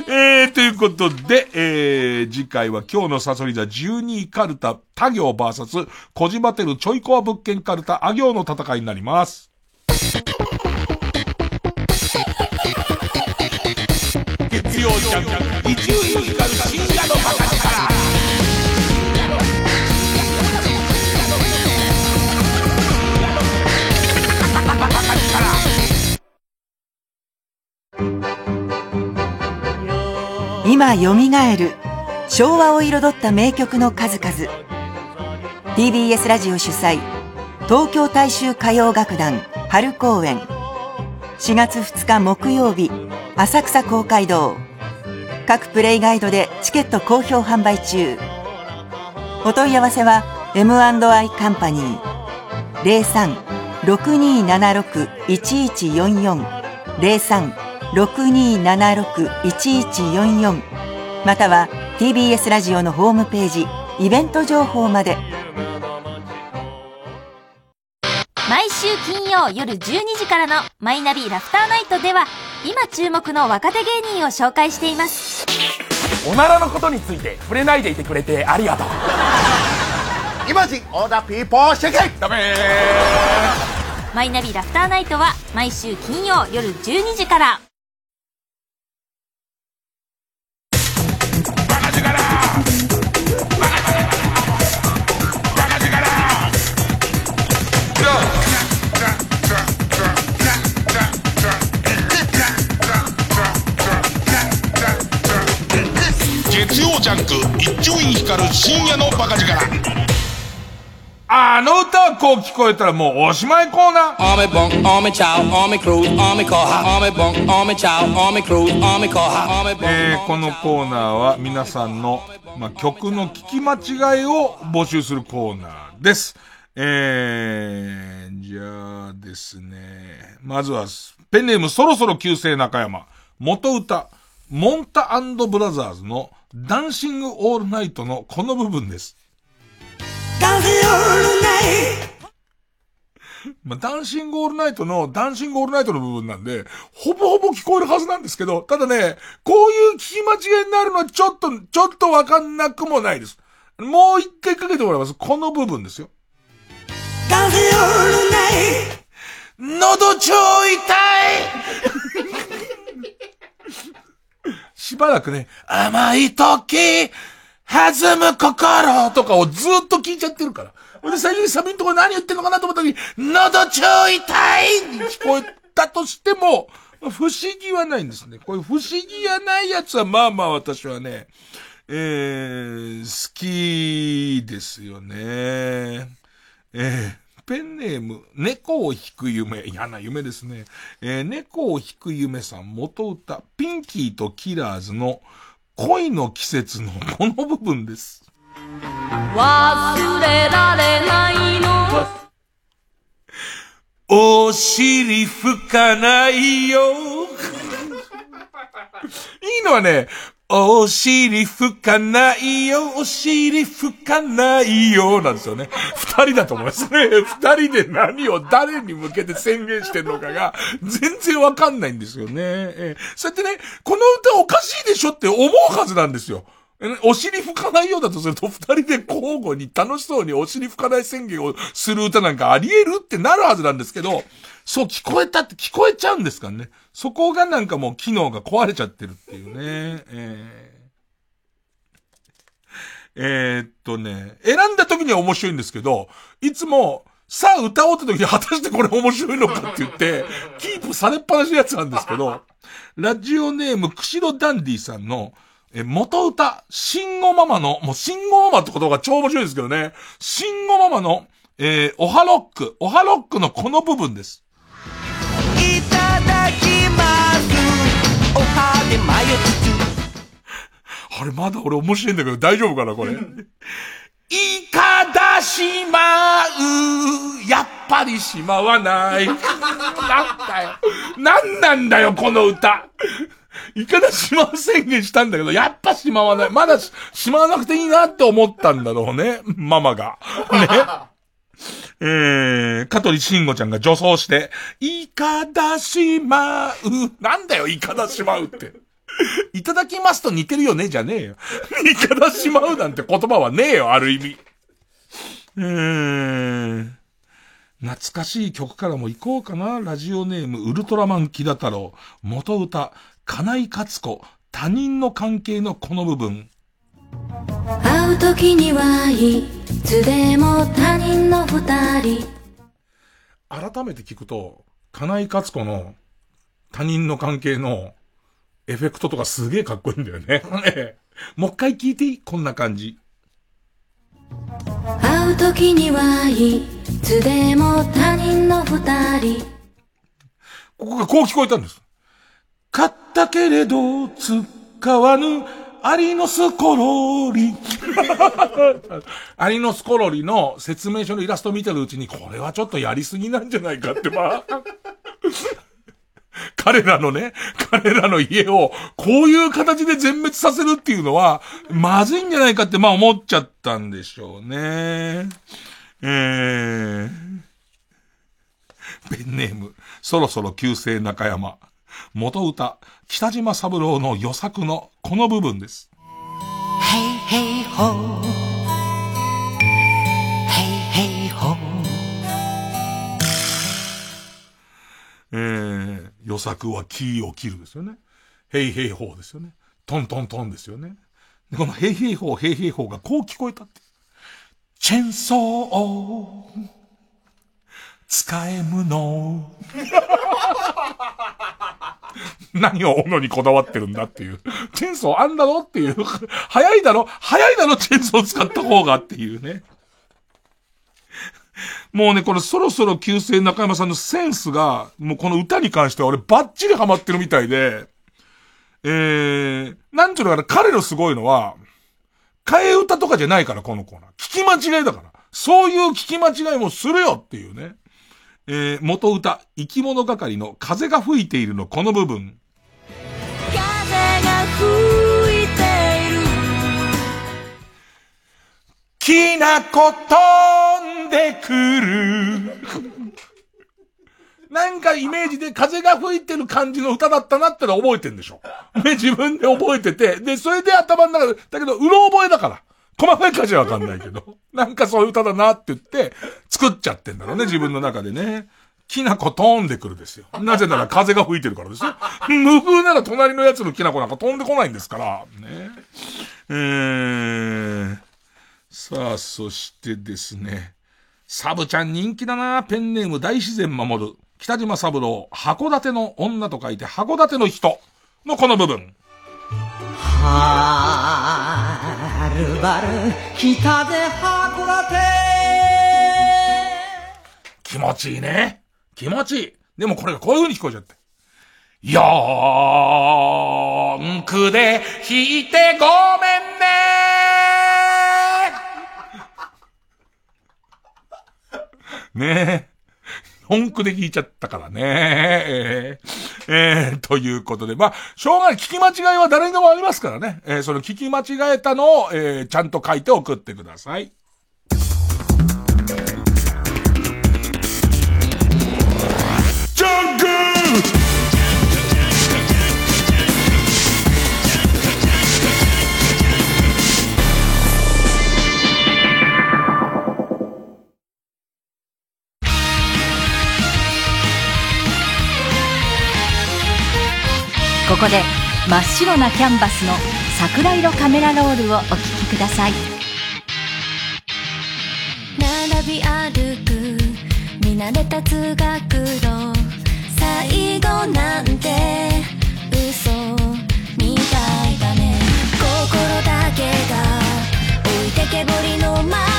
えー、ということで、えー、次回は今日のサソリ座12位カルタ、他行 VS 小島テルちょいコア物件カルタ、あ行の戦いになります。月曜ジャンク、一流光る深夜のバカ
今よみがえる昭和を彩った名曲の数々。TBS ラジオ主催東京大衆歌謡楽団春公演。4月2日木曜日浅草公会堂。各プレイガイドでチケット好評販売中。お問い合わせは M&I カンパニー0362761144 03 6276-1144または TBS ラジオのホームページイベント情報まで。
毎週金曜夜12時からの「マイナビラフターナイト」では今注目の若手芸人を紹介しています。
おならのことについて触れないでいてくれてありがとう。
イマジンオーダーピーポーシェケダメ
マイナビラフターナイトは毎週金曜夜12時から
ジャンク一丁院光る深夜のバカ力あの歌はこう聞こえたらもうおしまいコーナー。ーメボン、ーメチャオ、ーメクルーズ、ーメコハ。ーメボン、ーメチャオ、ーメクルーズ、ーメコハ。えー、このコーナーは皆さんの、まあ、曲の聞き間違いを募集するコーナーです。えー、じゃあですね。まずは、ペンネームそろそろ旧姓中山。元歌、モンタブラザーズのダンシングオールナイトのこの部分です。ダンシングオールナイトまあ、ダンシングオールナイトの、ダンシングオールナイトの部分なんで、ほぼほぼ聞こえるはずなんですけど、ただね、こういう聞き間違いになるのはちょっと、ちょっとわかんなくもないです。もう一回かけてもらいます。この部分ですよ。ダンシングオールナイト喉超痛いしばらくね、甘い時、弾む心とかをずっと聞いちゃってるから。で、最初にサビンとこ何言ってんのかなと思った時に、喉超痛いに聞こえたとしても、不思議はないんですね。こういう不思議やないやつは、まあまあ私はね、えー、好きですよね。えー、ペンネーム、猫を引く夢。嫌な夢ですね。えー、猫を引く夢さん、元歌、ピンキーとキラーズの恋の季節のこの部分です。忘れられないの。尻拭かないよ。いいのはね、お尻拭かないよ、お尻拭かないよ、なんですよね。二人だと思いますね。二人で何を誰に向けて宣言してんのかが、全然わかんないんですよね。えー、そうやってね、この歌おかしいでしょって思うはずなんですよ。お尻拭かないようだとすると、二人で交互に楽しそうにお尻拭かない宣言をする歌なんかあり得るってなるはずなんですけど、そう聞こえたって聞こえちゃうんですからね。そこがなんかもう機能が壊れちゃってるっていうね。えー、えー、っとね、選んだ時には面白いんですけど、いつも、さあ歌おうって時に果たしてこれ面白いのかって言って、キープされっぱなしのやつなんですけど、ラジオネーム、くしろダンディさんの、え、元歌、シンゴママの、もうシンゴママって言葉が超面白いですけどね。シンゴママの、えー、オハロック、オハロックのこの部分です。あれ、まだ俺面白いんだけど大丈夫かな、これ？いかだしまう。やっぱりしまわない。なんだよ。なんなんだよ、この歌。いかだしまう宣言したんだけど、やっぱしまわない。まだしまわなくていいなって思ったんだろうね。ママが。ね。えー、香取慎吾ちゃんが女装して、いかだしまう。なんだよ、いかだしまうって。いただきますと似てるよね、じゃねえよ。いかだしまうなんて言葉はねえよ、ある意味。えー、懐かしい曲からも行こうかな。ラジオネーム、ウルトラマン木田太郎。元歌、金井勝子、他人の関係のこの部分。会う時にはいつでも他人の二人。改めて聞くと、金井勝子の他人の関係のエフェクトとかすげえかっこいいんだよね。もう一回聞いていい？こんな感じ。会う時にはいつでも他人の二人。ここがこう聞こえたんです。買ったけれど使わぬアリノスコロリ。アリノスコロリの説明書のイラストを見てるうちに、これはちょっとやりすぎなんじゃないかって、まあ。彼らのね、彼らの家を、こういう形で全滅させるっていうのは、まずいんじゃないかって、まあ思っちゃったんでしょうね。えー。ペンネーム、そろそろ旧姓中山。元歌、北島三郎の予作のこの部分です。ヘイヘイホー。ヘイヘイホー。えー、予作はキーを切るですよね。ヘイヘイホーですよね。トントントンですよね。で、このヘイヘイホー、ヘイヘイホーがこう聞こえたって。チェンソーを使えむの。何を斧にこだわってるんだっていう。チェンソーあんだろっていう。早いだろ？早いだろ？チェンソー使った方がっていうね。もうね、これそろそろ旧姓中山さんのセンスが、もうこの歌に関しては俺バッチリハマってるみたいで、えー、なんちゅうのかな、彼のすごいのは、替え歌とかじゃないから、このコーナー。聞き間違いだから。そういう聞き間違いもするよっていうね。えー、元歌、生き物係の風が吹いているのこの部分。風が吹いている。きなこ飛でくる。なんかイメージで風が吹いてる感じの歌だったなってのは覚えてんでしょ。ね、自分で覚えてて。で、それで頭の中で、だけど、うろ覚えだから。細かい歌詞はわかんないけど。なんかそういう歌だなって言って、作っちゃってんだろうね、自分の中でね。きなこ飛んでくるですよ。なぜなら風が吹いてるからですよ。無風なら隣のやつのきなこなんか飛んでこないんですから。ね。えー、さあ、そしてですね。サブちゃん人気だなペンネーム大自然守る。北島三郎、函館の女と書いて函館の人のこの部分。はるばる北で函館気持ちいいね。気持ちいい。でもこれがこういう風に聞こえちゃって。よーんくで弾いてごめんねねえ。本句で聞いちゃったからね。えー、えー、ということで、まあ、しょうがない。聞き間違いは誰にでもありますからね。えー、その聞き間違えたのを、えー、ちゃんと書いて送ってください。
こで真っ白なキャンバスの桜色カメラロールをお聴きください。
並び歩く見慣れた通学路最後なんて嘘みたいだね。心だけが置いてけぼりのま。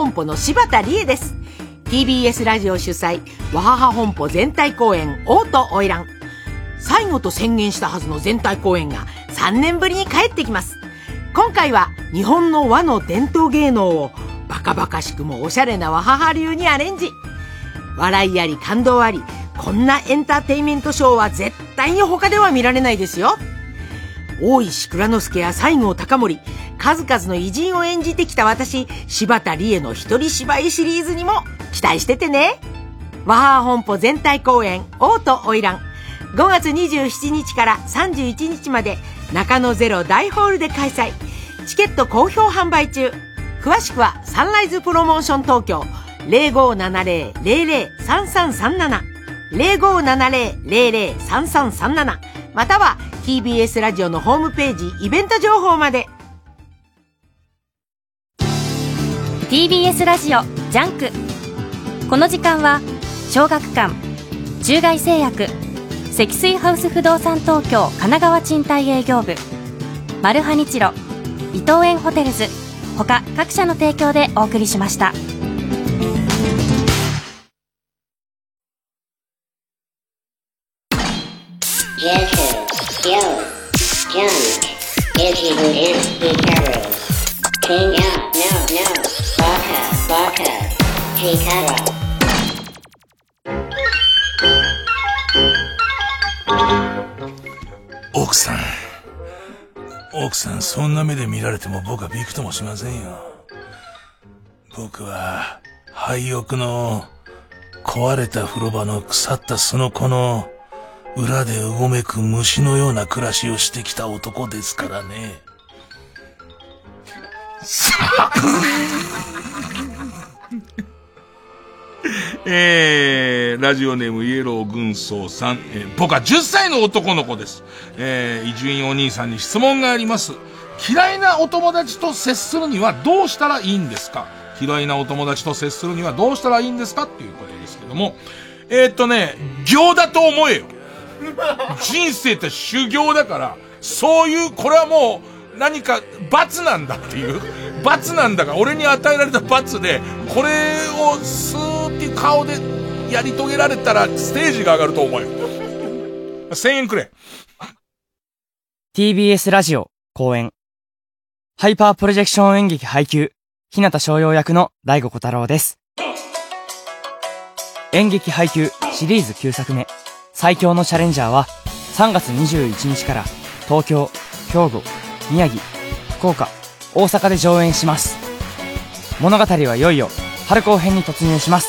本舗の柴田理恵です。TBS ラジオ主催わはは本舗全体公演王と花魁最後と宣言したはずの全体公演が3年ぶりに帰ってきます。今回は日本の和の伝統芸能をバカバカしくもおしゃれなわはは流にアレンジ。笑いあり感動ありこんなエンターテインメントショーは絶対に他では見られないですよ。大石蔵之介や西郷隆盛数々の偉人を演じてきた私柴田理恵の一人芝居シリーズにも期待しててね。和ハ本舗全体公演王と花魁5月27日から31日まで中野ゼロ大ホールで開催。チケット好評販売中。詳しくはサンライズプロモーション東京。0570-003337 0570-003337または TBS ラジオのホームページイベント情報まで
TBS ラジオジャンクこの時間は小学館中外製薬積水ハウス不動産東京神奈川賃貸営業部マルハニチロ伊藤園ホテルズ他各社の提供でお送りしました。
さん、そんな目で見られても僕はびくともしませんよ。僕は、廃屋の壊れた風呂場の腐ったすのこの裏でうごめく虫のような暮らしをしてきた男ですからね。さあ。えー、ラジオネームイエロー軍曹さん、えー僕は10歳の男の子です。えー、伊集院お兄さんに質問があります。嫌いなお友達と接するにはどうしたらいいんですか？嫌いなお友達と接するにはどうしたらいいんですかっていうことですけども。えー、っとね、行だと思えよ。人生って修行だから、そういう、これはもう、何か罰なんだっていう、罰なんだが、俺に与えられた罰で、これをスーっていう顔でやり遂げられたら、ステージが上がると思うよ。1000円くれ。
TBS ラジオ公演ハイパープロジェクション演劇配給日向翔陽役の大悟小太郎です演劇配給シリーズ9作目最強のチャレンジャーは3月21日から東京、兵庫、宮城、福岡、大阪で上演します。物語はいよいよ春高編に突入します。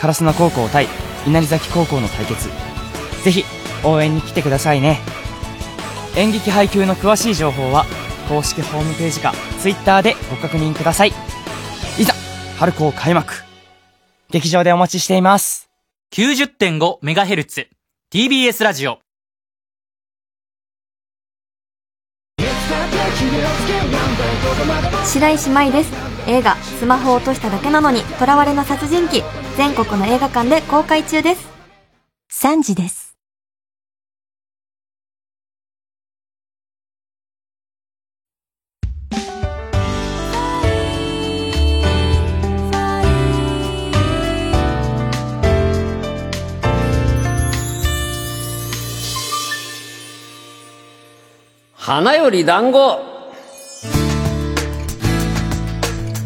烏野高校対稲荷崎高校の対決。ぜひ応援に来てくださいね。演劇配給の詳しい情報は公式ホームページか Twitter でご確認ください。いざ、春高開幕。劇場でお待ちしています。
90.5MHz TBS ラジオ
白石麻衣です。映画「スマホを落としただけなのに囚われの殺人鬼」全国の映画館で公開中です。
3時です。
花より団子